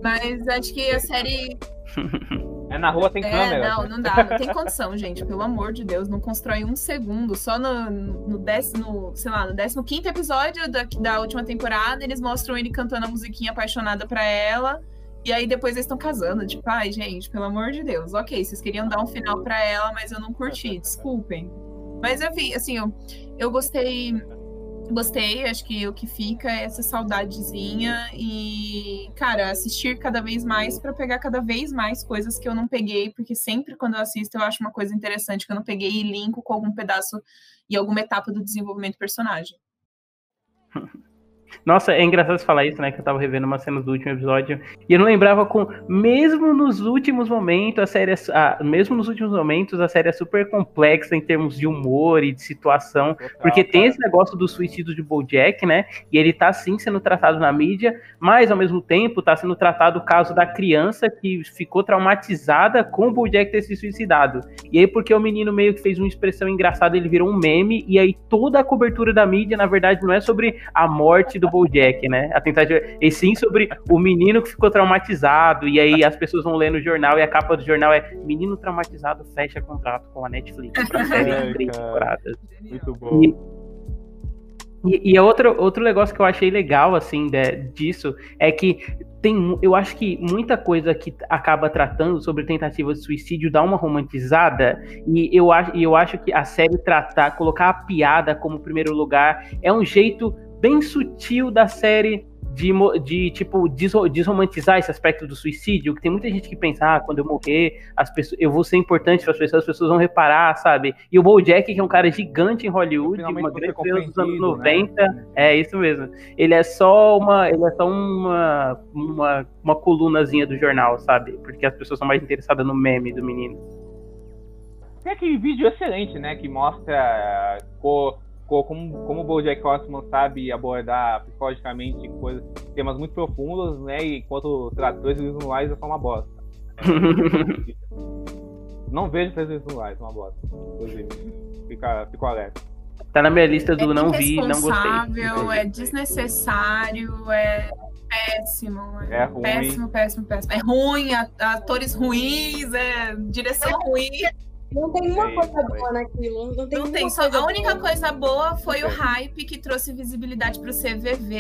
Mas acho que a série. É na rua tem É, câmera. não, não dá, não tem condição, gente. Pelo amor de Deus, não constrói um segundo. Só no, no décimo, sei lá, no décimo quinto episódio da, da última temporada, eles mostram ele cantando a musiquinha apaixonada pra ela. E aí depois eles estão casando. Tipo, ai, gente, pelo amor de Deus. Ok, vocês queriam dar um final pra ela, mas eu não curti, desculpem. Mas eu vi, assim, eu, eu gostei. Gostei, acho que o que fica é essa saudadezinha e, cara, assistir cada vez mais para pegar cada vez mais coisas que eu não peguei, porque sempre quando eu assisto eu acho uma coisa interessante que eu não peguei e linko com algum pedaço e alguma etapa do desenvolvimento do personagem. Nossa, é engraçado você falar isso, né? Que eu tava revendo uma cena do último episódio e eu não lembrava com. Mesmo nos últimos momentos, a série. É, ah, mesmo nos últimos momentos, a série é super complexa em termos de humor e de situação. porque tem esse negócio do suicídio de Bojack, né? E ele tá sim sendo tratado na mídia, mas ao mesmo tempo tá sendo tratado o caso da criança que ficou traumatizada com o Bojack ter se suicidado. E aí, porque o menino meio que fez uma expressão engraçada, ele virou um meme, e aí toda a cobertura da mídia, na verdade, não é sobre a morte do Bojack, né? A tentativa, e sim sobre o menino que ficou traumatizado, e aí as pessoas vão ler no jornal, e a capa do jornal é Menino traumatizado fecha contrato com a Netflix pra série de três temporadas. Muito bom. E, e, e é outro, outro negócio que eu achei legal, assim, de- disso, é que tem, eu acho que muita coisa que acaba tratando sobre tentativa de suicídio dá uma romantizada, e eu acho, e eu acho que a série tratar, colocar a piada como primeiro lugar, é um jeito bem sutil da série de, de tipo, desro- desromantizar esse aspecto do suicídio, que tem muita gente que pensa, ah, quando eu morrer, as pessoas, eu vou ser importante para as pessoas, as pessoas vão reparar, sabe? E o Bojack, que é um cara gigante em Hollywood, Finalmente uma grande estrela dos anos compreendido, né? 90, é isso mesmo. Ele é só uma, ele é só uma, uma, uma colunazinha do jornal, sabe? Porque as pessoas são mais interessadas no meme do menino. Tem aquele vídeo excelente, né? Que mostra co- como, como o Bojack Horseman sabe abordar psicologicamente coisas, temas muito profundos, né? E enquanto tratores visuais é só uma bosta. Não vejo tratores visuais, uma bosta. Inclusive, fica, fico alerta. Tá na minha lista do é não vi, não gostei. é desnecessário, é péssimo. É ruim. Péssimo, péssimo, péssimo. É ruim, atores ruins, é direção ruim. Não tem uma coisa boa naquilo. Não tem, Não tem, só, coisa a única boa. coisa boa foi o hype que trouxe visibilidade para o CVV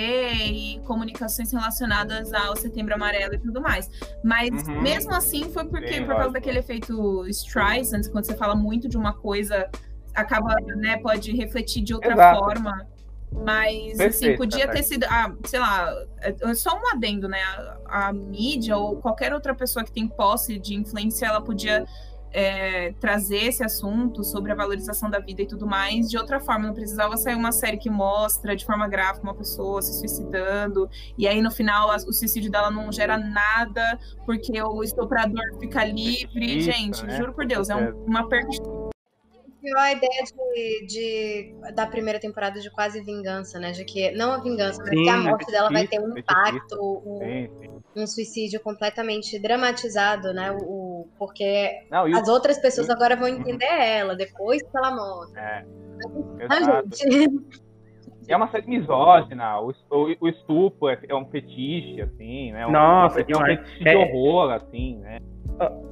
e comunicações relacionadas ao Setembro Amarelo e tudo mais. Mas Uhum. mesmo assim foi porque Sim, por causa lógico. daquele efeito Streisand, quando você fala muito de uma coisa, acaba, né, pode refletir de outra Exato. forma. Mas assim, Perfeito, podia tá ter sido, ah, sei lá, é- é só um adendo, né? A, a mídia ou qualquer outra pessoa que tem posse de influência, ela podia é, trazer esse assunto sobre a valorização da vida e tudo mais de outra forma. Não precisava sair uma série que mostra de forma gráfica uma pessoa se suicidando, e aí no final a- o suicídio dela não gera nada, porque o estuprador fica livre. Isso, Gente, né? juro por Deus, é um- certeza. uma perda a ideia de, de- da primeira temporada de quase vingança, né? De que não a vingança, mas Sim, que a morte dela vai ter um feitiço, impacto, um, Sim, sim. Um suicídio completamente dramatizado, né? O, o- porque Não, e o- as outras pessoas e- agora vão entender ela depois que ela morre. É, Ah, gente. É uma série misógina, o, o, o estupro é, é um fetiche, assim, né? Um, Nossa, é um fetiche de É- horror, assim, né?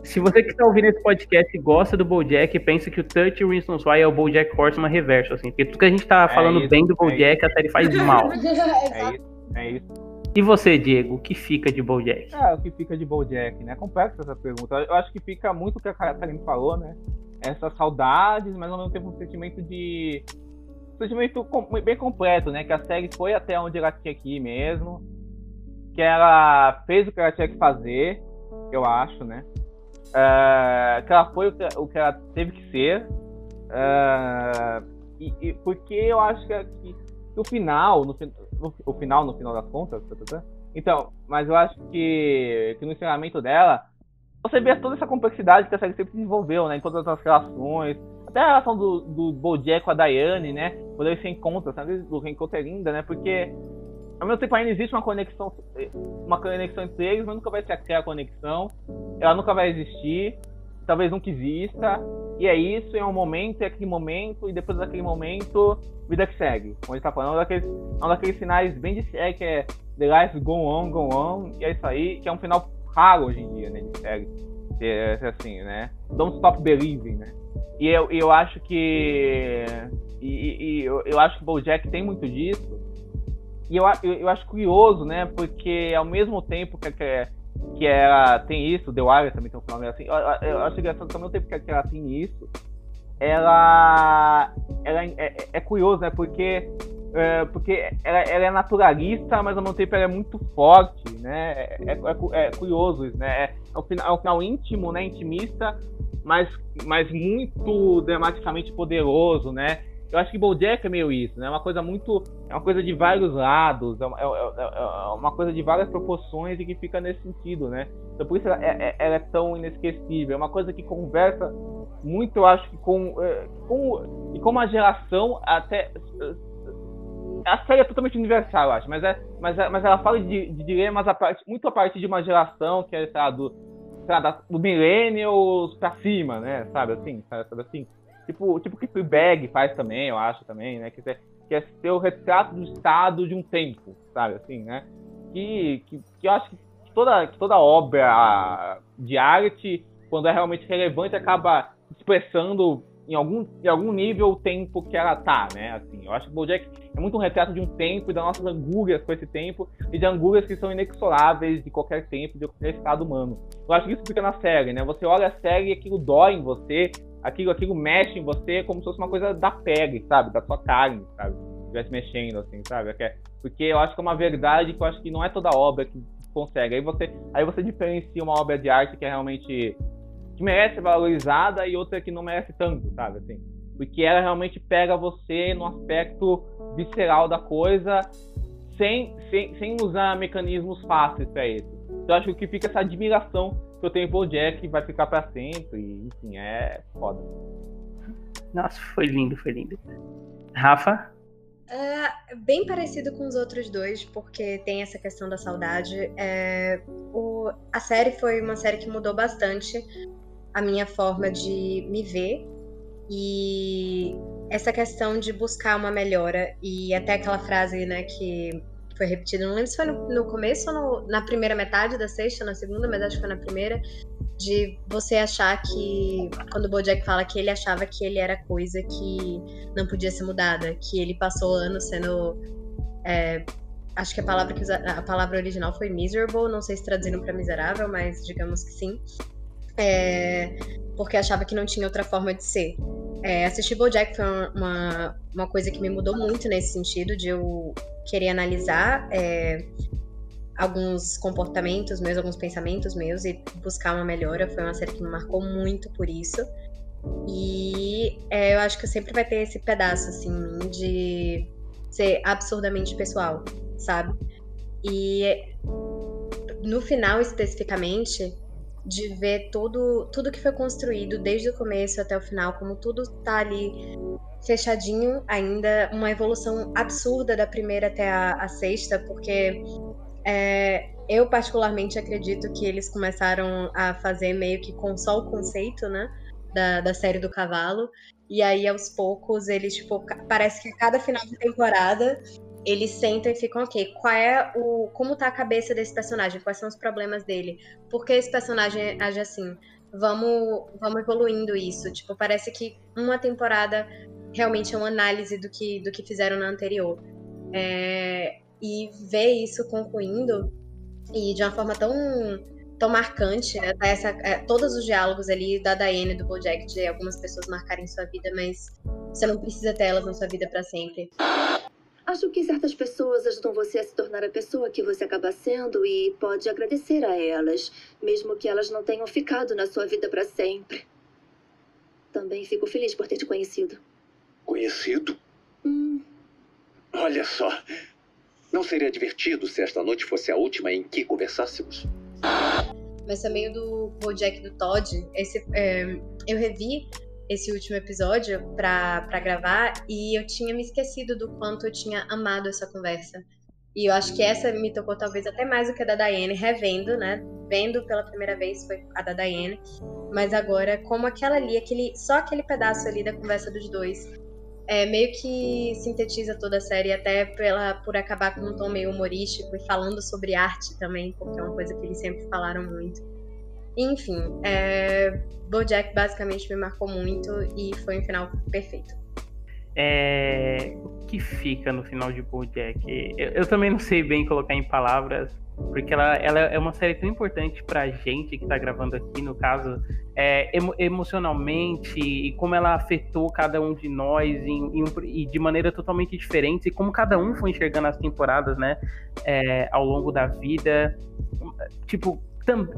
Se você que está ouvindo esse podcast e gosta do Bojack, pensa que o 30 Reasons Why é o Bojack Horseman reverso, assim. Porque tudo que a gente tá É falando isso, bem do é Bojack, a série faz mal. É isso, é isso. E você, Diego, o que fica de Bojack? É, o que fica de Bojack, né? Complexa essa pergunta. Eu acho que fica muito o que a Karine falou, né? Essas saudades, mas ao mesmo tempo um sentimento de sentimento bem completo, né? Que a série foi até onde ela tinha que ir mesmo. Que ela fez o que ela tinha que fazer, eu acho, né? Uh, que ela foi o que, ela teve que ser. Uh, e, e, porque eu acho que, que, que o final, no, no, o final, no final das contas, tá, tá, tá? então, mas eu acho que, que no ensinamento dela, você vê toda essa complexidade que a série sempre desenvolveu, né? Em todas as relações, até a relação do, do Bojack com a Diane, né? Quando eles se encontram, sabe? O reencontro é linda, né? Porque ao mesmo tempo ainda existe uma conexão, uma conexão entre eles, mas nunca vai ser aquela conexão. Ela nunca vai existir, talvez nunca exista. E é isso, é um momento, é aquele momento, e depois daquele momento, vida que segue. A gente tá falando, é um daqueles, é um daqueles sinais bem de série que é The Life Go On, Go On, e é isso aí, que é um final raro hoje em dia, né, de série. É, é assim, né? Don't Stop Believing, né? E eu, eu acho que. E, e eu, eu, acho que o Bojack tem muito disso. E eu, eu, eu, acho curioso, né? Porque ao mesmo tempo que, que, que ela tem isso, The Wire também tem um final assim. Eu, eu acho engraçado ao mesmo tempo que ela tem isso, ela, ela é, é, é curioso, né? Porque é, porque ela, ela, é naturalista, mas ao mesmo tempo ela é muito forte, né? É, é, é, é curioso isso, né? É, é, um final, é um final íntimo, né? Intimista, mas, mas muito dramaticamente poderoso, né? Eu acho que Bojack é meio isso, né? É uma coisa muito. É uma coisa de vários lados, é uma, é, é uma coisa de várias proporções e que fica nesse sentido, né? Então por isso ela é, ela é tão inesquecível. É uma coisa que conversa muito, eu acho que com. com e com uma geração até a série é totalmente universal, eu acho, mas, é, mas, é, mas ela fala de, de dilemas a parte, muito a partir de uma geração que é, sei lá, do, sei lá, do millennials pra cima, né? Sabe assim? Sabe assim? Tipo, tipo que Fleabag faz também, eu acho também, né? Que é, que é ser o retrato do estado de um tempo, sabe assim, né? Que, que, que eu acho que toda, que toda obra de arte, quando é realmente relevante, acaba expressando em algum, em algum nível o tempo que ela tá, né? Assim, eu acho que o BoJack é muito um retrato de um tempo e das nossas angúrias com esse tempo e de angúrias que são inexoráveis de qualquer tempo, de qualquer estado humano. Eu acho que isso fica na série, né? Você olha a série e aquilo dói em você, aquilo, aquilo mexe em você como se fosse uma coisa da pele, sabe? Da sua carne, sabe? Estivesse mexendo, assim, sabe? É porque eu acho que é uma verdade que eu acho que não é toda obra que consegue. Aí você, aí você diferencia uma obra de arte que é realmente que merece ser valorizada e outra que não merece tanto, sabe? Assim, porque ela realmente pega você no aspecto visceral da coisa sem, sem, sem usar mecanismos fáceis para isso. Então acho que fica essa admiração que eu tenho por Jack vai ficar para sempre. E, enfim, é foda. Nossa, foi lindo, foi lindo. Rafa? É bem parecido com os outros dois, porque tem essa questão da saudade. É, o, a série foi uma série que mudou bastante a minha forma de me ver e essa questão de buscar uma melhora e até aquela frase, né, que foi repetida, não lembro se foi no, no começo ou no, na primeira metade da sexta, na segunda, mas acho que foi na primeira, de você achar que quando o Bojack fala que ele achava que ele era coisa que não podia ser mudada, que ele passou anos sendo é, acho que a palavra que a palavra original foi miserable, não sei se traduziram para miserável, mas digamos que sim é, porque achava que não tinha outra forma de ser. É, assistir BoJack foi uma, uma coisa que me mudou muito nesse sentido de eu querer analisar é, alguns comportamentos meus, alguns pensamentos meus e buscar uma melhora. Foi uma série que me marcou muito por isso. E é, eu acho que sempre vai ter esse pedaço, assim, de ser absurdamente pessoal, sabe? E no final, especificamente, de ver tudo, tudo que foi construído desde o começo até o final, como tudo tá ali fechadinho ainda, uma evolução absurda da primeira até a, a sexta, porque é, eu particularmente acredito que eles começaram a fazer meio que com só o conceito, né, da, da série do cavalo, e aí aos poucos eles, tipo, parece que a cada final de temporada eles sentam e ficam, ok, qual é o. como tá a cabeça desse personagem? Quais são os problemas dele? Por que esse personagem age assim? Vamos, vamos evoluindo isso. Tipo, parece que uma temporada realmente é uma análise do que, do que fizeram na anterior. É, e ver isso concluindo e de uma forma tão tão marcante, né? Essa, é, todos os diálogos ali da Diane do Bojack de algumas pessoas marcarem sua vida, mas você não precisa ter elas na sua vida para sempre. Acho que certas pessoas ajudam você a se tornar a pessoa que você acaba sendo e pode agradecer a elas, mesmo que elas não tenham ficado na sua vida para sempre. Também fico feliz por ter te conhecido. Conhecido? Hum. Olha só. Não seria divertido se esta noite fosse a última em que conversássemos? Mas também do Bojack do Todd, esse, é, eu revi esse último episódio pra gravar e eu tinha me esquecido do quanto eu tinha amado essa conversa. E eu acho que essa me tocou talvez até mais do que a da Diane, revendo, né? Vendo pela primeira vez foi a da Diane. Mas agora, como aquela ali, aquele, só aquele pedaço ali da conversa dos dois, é, meio que sintetiza toda a série, até pela, por acabar com um tom meio humorístico e falando sobre arte também, porque é uma coisa que eles sempre falaram muito. Enfim, é, Bojack basicamente me marcou muito e foi um final perfeito. É, o que fica no final de Bojack? Eu, eu também não sei bem colocar em palavras, porque ela, ela é uma série tão importante pra gente que tá gravando aqui, no caso, é, emo, emocionalmente, e como ela afetou cada um de nós em, em um, e de maneira totalmente diferente, e como cada um foi enxergando as temporadas, né, é, ao longo da vida. Tipo,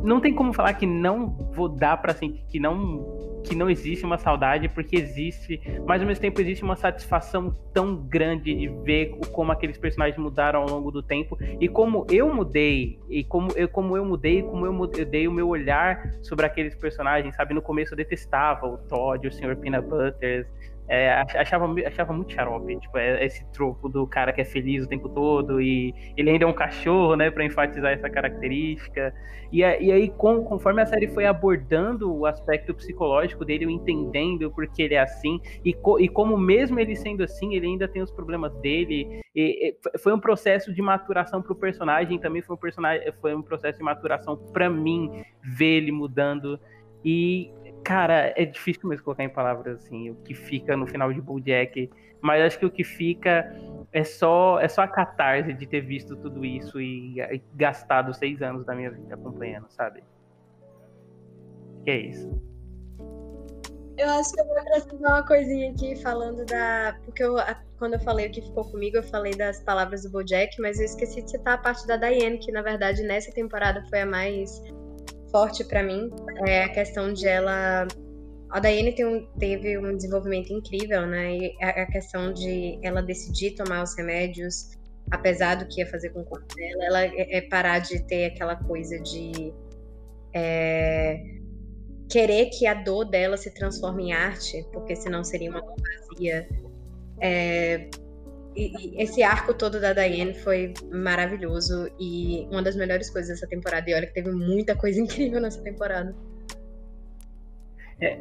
não tem como falar que não vou dar para sentir que não que não existe uma saudade porque existe, mas ao mesmo tempo existe uma satisfação tão grande de ver como aqueles personagens mudaram ao longo do tempo e como eu mudei e como eu como eu mudei, como eu mudei o meu olhar sobre aqueles personagens, sabe? No começo eu detestava o Todd, o Sr. Peanut Butters, é, achava, achava muito xarope, tipo, é, esse troco do cara que é feliz o tempo todo e ele ainda é um cachorro, né, para enfatizar essa característica. E, e aí, com, conforme a série foi abordando o aspecto psicológico dele, entendendo porque ele é assim, e, co, e como mesmo ele sendo assim, ele ainda tem os problemas dele, e, e foi um processo de maturação para o personagem, também foi um, personagem, foi um processo de maturação para mim, ver ele mudando. E Cara, é difícil mesmo colocar em palavras assim o que fica no final de Bojack, mas acho que o que fica é só é só a catarse de ter visto tudo isso e, e gastado seis anos da minha vida acompanhando, sabe? Que é isso. Eu acho que eu vou acrescentar uma coisinha aqui falando da. Porque eu, quando eu falei o que ficou comigo, eu falei das palavras do Bojack, mas eu esqueci de citar a parte da Diane, que na verdade nessa temporada foi a mais forte para mim é a questão de ela. A Daiane um, teve um desenvolvimento incrível, né? E a, questão de ela decidir tomar os remédios, apesar do que ia fazer com o corpo dela, ela é, é parar de ter aquela coisa de é, querer que a dor dela se transforme em arte, porque senão seria uma dor vazia. É, e, esse arco todo da Diane foi maravilhoso e uma das melhores coisas dessa temporada. E olha que teve muita coisa incrível nessa temporada. É,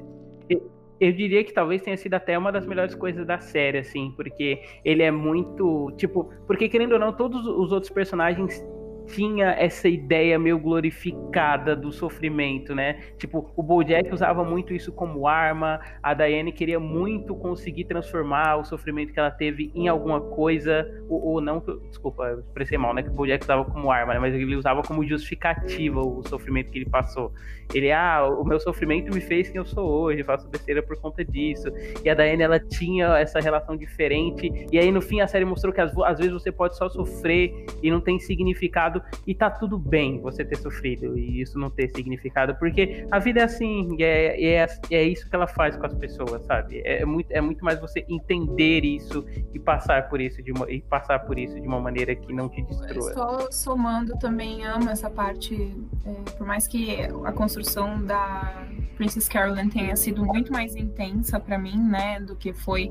eu diria que talvez tenha sido até uma das melhores coisas da série, assim, porque ele é muito. Tipo, porque querendo ou não, todos os outros personagens tinha essa ideia meio glorificada do sofrimento, né? Tipo, o Bojack usava muito isso como arma, a Diane queria muito conseguir transformar o sofrimento que ela teve em alguma coisa, ou, ou não, desculpa, eu expressei mal, né? Que o Bojack usava como arma, né? Mas ele usava como justificativa o sofrimento que ele passou. Ele, ah, o meu sofrimento me fez quem eu sou hoje, faço besteira por conta disso. E a Diane, ela tinha essa relação diferente, e aí no fim a série mostrou que às, às vezes você pode só sofrer e não tem significado e tá tudo bem você ter sofrido e isso não ter significado, porque a vida é assim, e é, é, é isso que ela faz com as pessoas, sabe? É, é, muito, é muito mais você entender isso e passar por isso de uma, e passar por isso de uma maneira que não te destrua. Só somando também amo essa parte, é, por mais que a construção da Princess Carolyn tenha sido muito mais intensa para mim, né, do que foi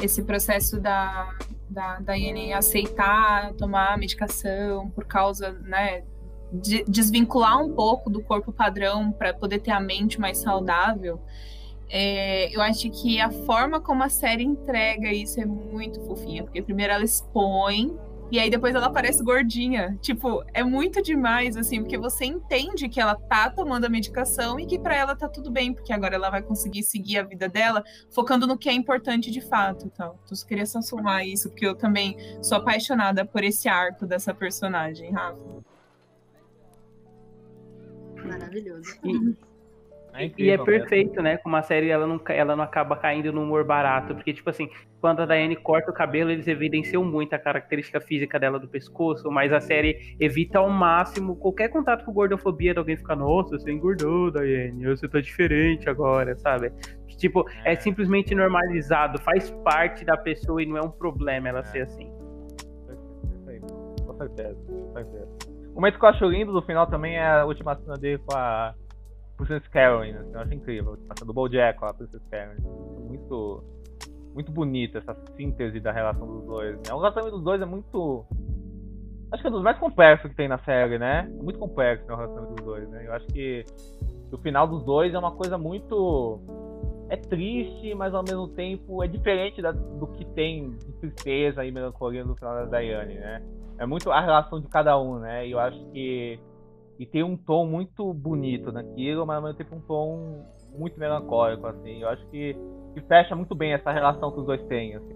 esse processo da da, da INE aceitar tomar medicação por causa, né, de desvincular um pouco do corpo padrão para poder ter a mente mais saudável. É, eu acho que a forma como a série entrega isso é muito fofinha, porque primeiro ela expõe e aí depois ela aparece gordinha. Tipo, é muito demais, assim, porque você entende que ela tá tomando a medicação e que para ela tá tudo bem, porque agora ela vai conseguir seguir a vida dela, focando no que é importante de fato. Então, eu queria só somar isso, porque eu também sou apaixonada por esse arco dessa personagem, Rafa. Maravilhoso. E, É E é incrível mesmo. perfeito, né? Como a série ela não, ela não acaba caindo no humor barato. Porque, tipo assim, quando a Diane corta o cabelo, eles evidenciam muito a característica física dela do pescoço, mas a série evita ao máximo qualquer contato com gordofobia de alguém ficar, nossa, você engordou, Diane, você tá diferente agora, sabe? Tipo, é, simplesmente normalizado, faz parte da pessoa e não é um problema ela ser assim. Com certeza, com certeza. O momento que eu acho lindo do final também é a última cena dele com a Princess Caroline, assim, eu acho incrível. Cena do BoJack a Princess Caroline. Muito, muito bonita essa síntese da relação dos dois. Né? O relacionamento dos dois é muito... Acho que é um dos mais complexos que tem na série, né? Muito complexo né, o relacionamento dos dois, né? Eu acho que o final dos dois é uma coisa muito... É triste, mas ao mesmo tempo é diferente da- do que tem de tristeza e melancolia no final da Diane, né? É muito a relação de cada um, né? E eu acho que e tem um tom muito bonito naquilo, mas ao mesmo tempo um tom muito melancólico, assim. Eu acho que, que fecha muito bem essa relação que os dois têm, assim.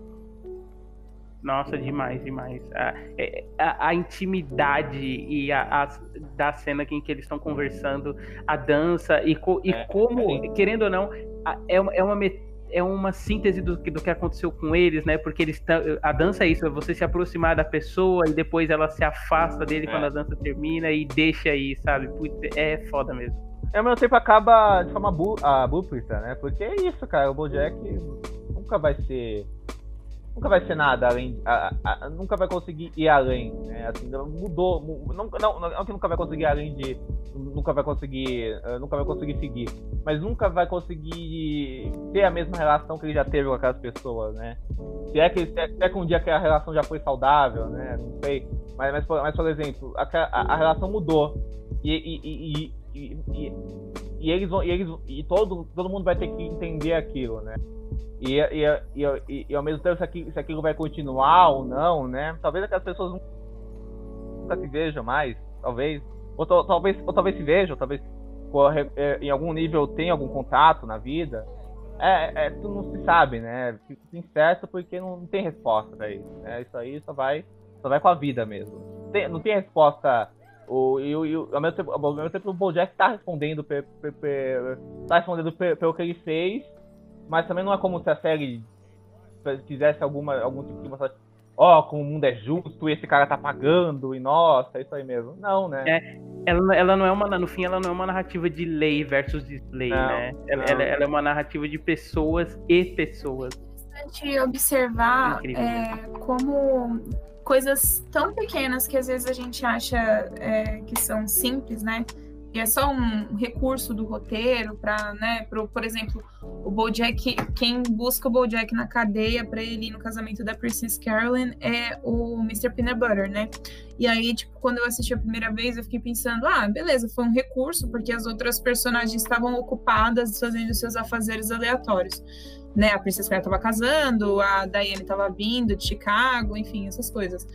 Nossa, demais, demais. A, é- a- a intimidade e a, a- da cena em que eles estão conversando, a dança e, co- e É, como, querendo ou não, é, uma- é uma me- é uma síntese do, que- do que aconteceu com eles, né? Porque eles a dança é isso, é você se aproximar da pessoa e depois ela se afasta dele É. quando a dança termina e deixa aí, sabe? Putz, é foda mesmo. E ao mesmo tempo acaba de forma bu abrupta, né? Porque é isso, cara. O Bojack nunca vai ser. Nunca vai ser nada além. a- a- a- nunca vai conseguir ir além, né? Assim, mudou. mu- Não, não, não que nunca vai conseguir ir além de. Nunca vai conseguir. eh, Nunca vai conseguir seguir. Mas nunca vai conseguir ter a mesma relação que ele já teve com aquelas pessoas, né? Se é que, se é, se é que um dia que a relação já foi saudável, né? Não sei. Mas, mas, mas por exemplo, a relação mudou. E, e, e, e, e, e eles vão. E, eles, e todo, todo mundo vai ter que entender aquilo, né? E, e, e, e, ao mesmo tempo, se aquilo, se aquilo vai continuar ou não, né? Talvez aquelas pessoas nunca se vejam mais, talvez. Ou, to- talvez, ou talvez se vejam, talvez é, em algum nível tenha algum contato na vida. É, é, tu não se sabe, né? Fica incerto porque não, não tem resposta pra isso, né? Isso aí só vai, só vai com a vida mesmo. Tem- não tem resposta. O, e, o- e ao, mesmo tempo, ao mesmo tempo, o Bojack tá respondendo, pe, pe, pe- tá respondendo pe- pelo que ele fez, mas também não é como se a série fizesse alguma, algum tipo de mensagem. Ó, como o mundo é justo, e esse cara tá pagando, e nossa, é isso aí mesmo. Não, né? É, ela, ela não é uma, no fim, ela não é uma narrativa de lei versus display, Não, né? Ela, ela- ela é uma narrativa de pessoas e pessoas. interessante observar é, como coisas tão pequenas que às vezes a gente acha é, que são simples, né? E é só um recurso do roteiro para, né, pro, por exemplo, o BoJack, quem busca o BoJack na cadeia para ele ir no casamento da Princess Carolyn é o Mr. Peanut Butter, né? E aí, tipo, quando eu assisti a primeira vez, eu fiquei pensando, ah, beleza, foi um recurso, porque as outras personagens estavam ocupadas fazendo seus afazeres aleatórios né? A Princess Claire tava casando, a Diane tava vindo de Chicago, enfim, essas coisas.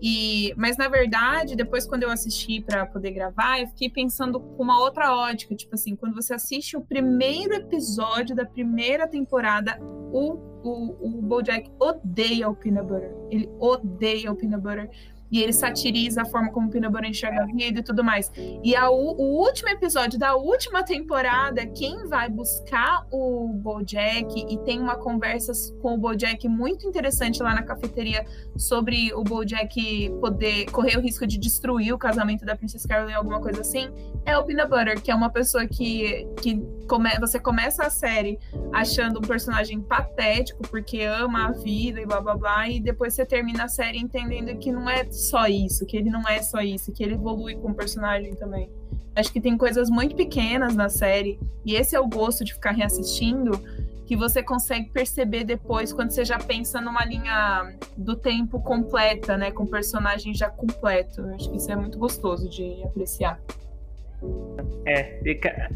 E, mas na verdade, depois quando eu assisti para poder gravar, eu fiquei pensando com uma outra ótica, tipo assim, quando você assiste o primeiro episódio da primeira temporada, o o, o BoJack odeia o peanut butter. Ele odeia o peanut butter. E ele satiriza a forma como o butter enxerga a vida e tudo mais. E a, o último episódio da última temporada, quem vai buscar o BoJack e tem uma conversa com o BoJack muito interessante lá na cafeteria sobre o BoJack poder correr o risco de destruir o casamento da Princess Caroline, alguma coisa assim, é o Peanut Butter, que é uma pessoa que, que come, você começa a série achando um personagem patético porque ama a vida e blá blá blá, e depois você termina a série entendendo que não é só isso, que ele não é só isso, que ele evolui como personagem também. Acho que tem coisas muito pequenas na série, e esse é o gosto de ficar reassistindo, que você consegue perceber depois quando você já pensa numa linha do tempo completa, né, com o personagem já completo. Acho que isso é muito gostoso de apreciar. É, fica.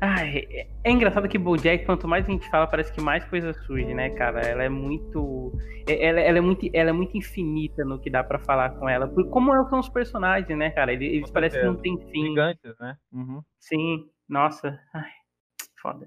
Ai, é- engraçado que Bojack, quanto mais a gente fala, parece que mais coisa surge, né, cara? Ela é muito. é- Ela, ela é muito ela é muito infinita no que dá pra falar com ela. Por como são os personagens, né, cara? Eles, eles parecem que não tem fim. Gigantes, né? Uhum. Sim, nossa. Ai, foda.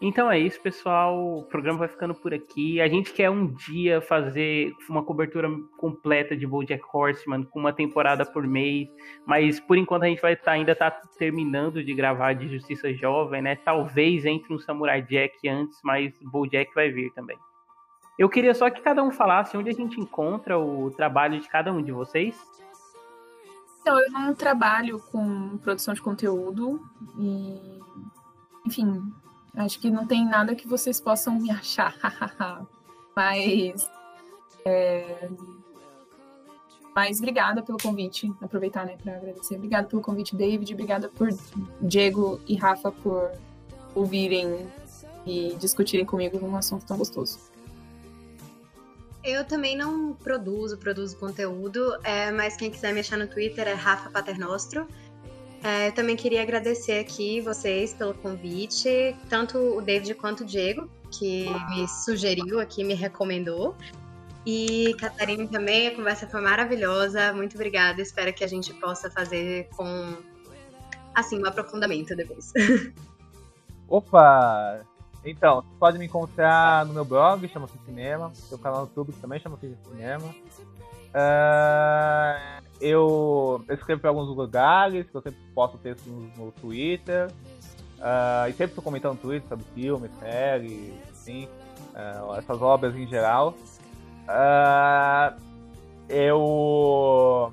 Então é isso, pessoal. O programa vai ficando por aqui. A gente quer um dia fazer uma cobertura completa de BoJack Horseman com uma temporada por mês, mas por enquanto a gente vai tá, ainda tá terminando de gravar de Justiça Jovem, né? Talvez entre um Samurai Jack antes, mas BoJack vai vir também. Eu queria só que cada um falasse onde a gente encontra o trabalho de cada um de vocês. Então, eu não trabalho com produção de conteúdo e, enfim, Acho que não tem nada que vocês possam me achar. Mas. É... Mas obrigada pelo convite. Aproveitar, né, para agradecer. Obrigada pelo convite, David. Obrigada por Diego e Rafa por ouvirem e discutirem comigo um assunto tão gostoso. Eu também não produzo, produzo conteúdo, é, mas quem quiser me achar no Twitter é Rafa Paternostro. É, eu também queria agradecer aqui vocês pelo convite, tanto o David quanto o Diego, que me sugeriu aqui, me recomendou. E Catarina também, a conversa foi maravilhosa. Muito obrigada. Espero que a gente possa fazer com assim um aprofundamento depois. Opa! Então, você pode me encontrar no meu blog, chama-se Cinema, seu canal no YouTube também chama-se Cinema. Uh, eu, escrevo para alguns lugares, eu sempre posto textos no, no Twitter. Uh, e sempre estou comentando no Twitter sobre filmes, séries, assim, uh, essas obras em geral. Uh, eu.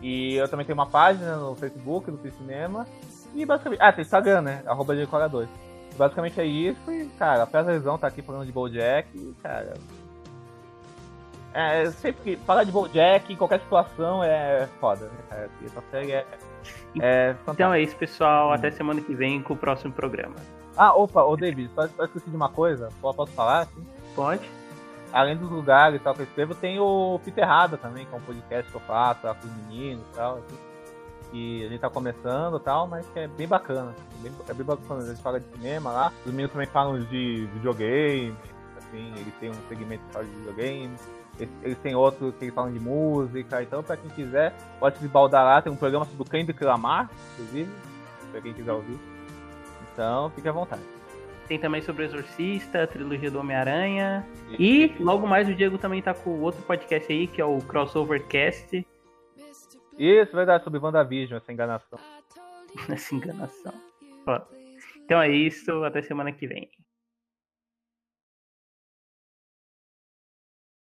E eu também tenho uma página no Facebook do Cinema. E basicamente. Ah, tem Instagram, né? Arroba decorador. Basicamente é isso. E, cara, a Prazerzão tá aqui falando de Bojack. E, cara, é, sempre que falar de Bojack em qualquer situação é foda, cara? Essa série é, é Então é isso, pessoal. Até semana que vem com o próximo programa. Ah, opa, ô David, só, só esqueci de uma coisa. Posso falar? Assim? Pode. Além dos lugares e tal que eu escrevo, tem o Fita Errada também, que é um podcast que eu faço lá com os meninos e tal. Assim, que a gente tá começando e tal, mas que é bem bacana. Bem, é bem bacana. A gente fala de cinema lá. Os meninos também falam de videogame, assim, eles têm um segmento que fala de videogame eles têm outro que eles falam de música, então pra quem quiser, pode se baldar lá, tem um programa sobre o Kendrick Lamar, inclusive, pra quem quiser ouvir. Então, fique à vontade. Tem também sobre o Exorcista, a trilogia do Homem-Aranha. E logo mais o Diego também tá com outro podcast aí, que é o Crossovercast. Isso, verdade, sobre WandaVision, essa enganação. essa enganação. Então é isso, até semana que vem.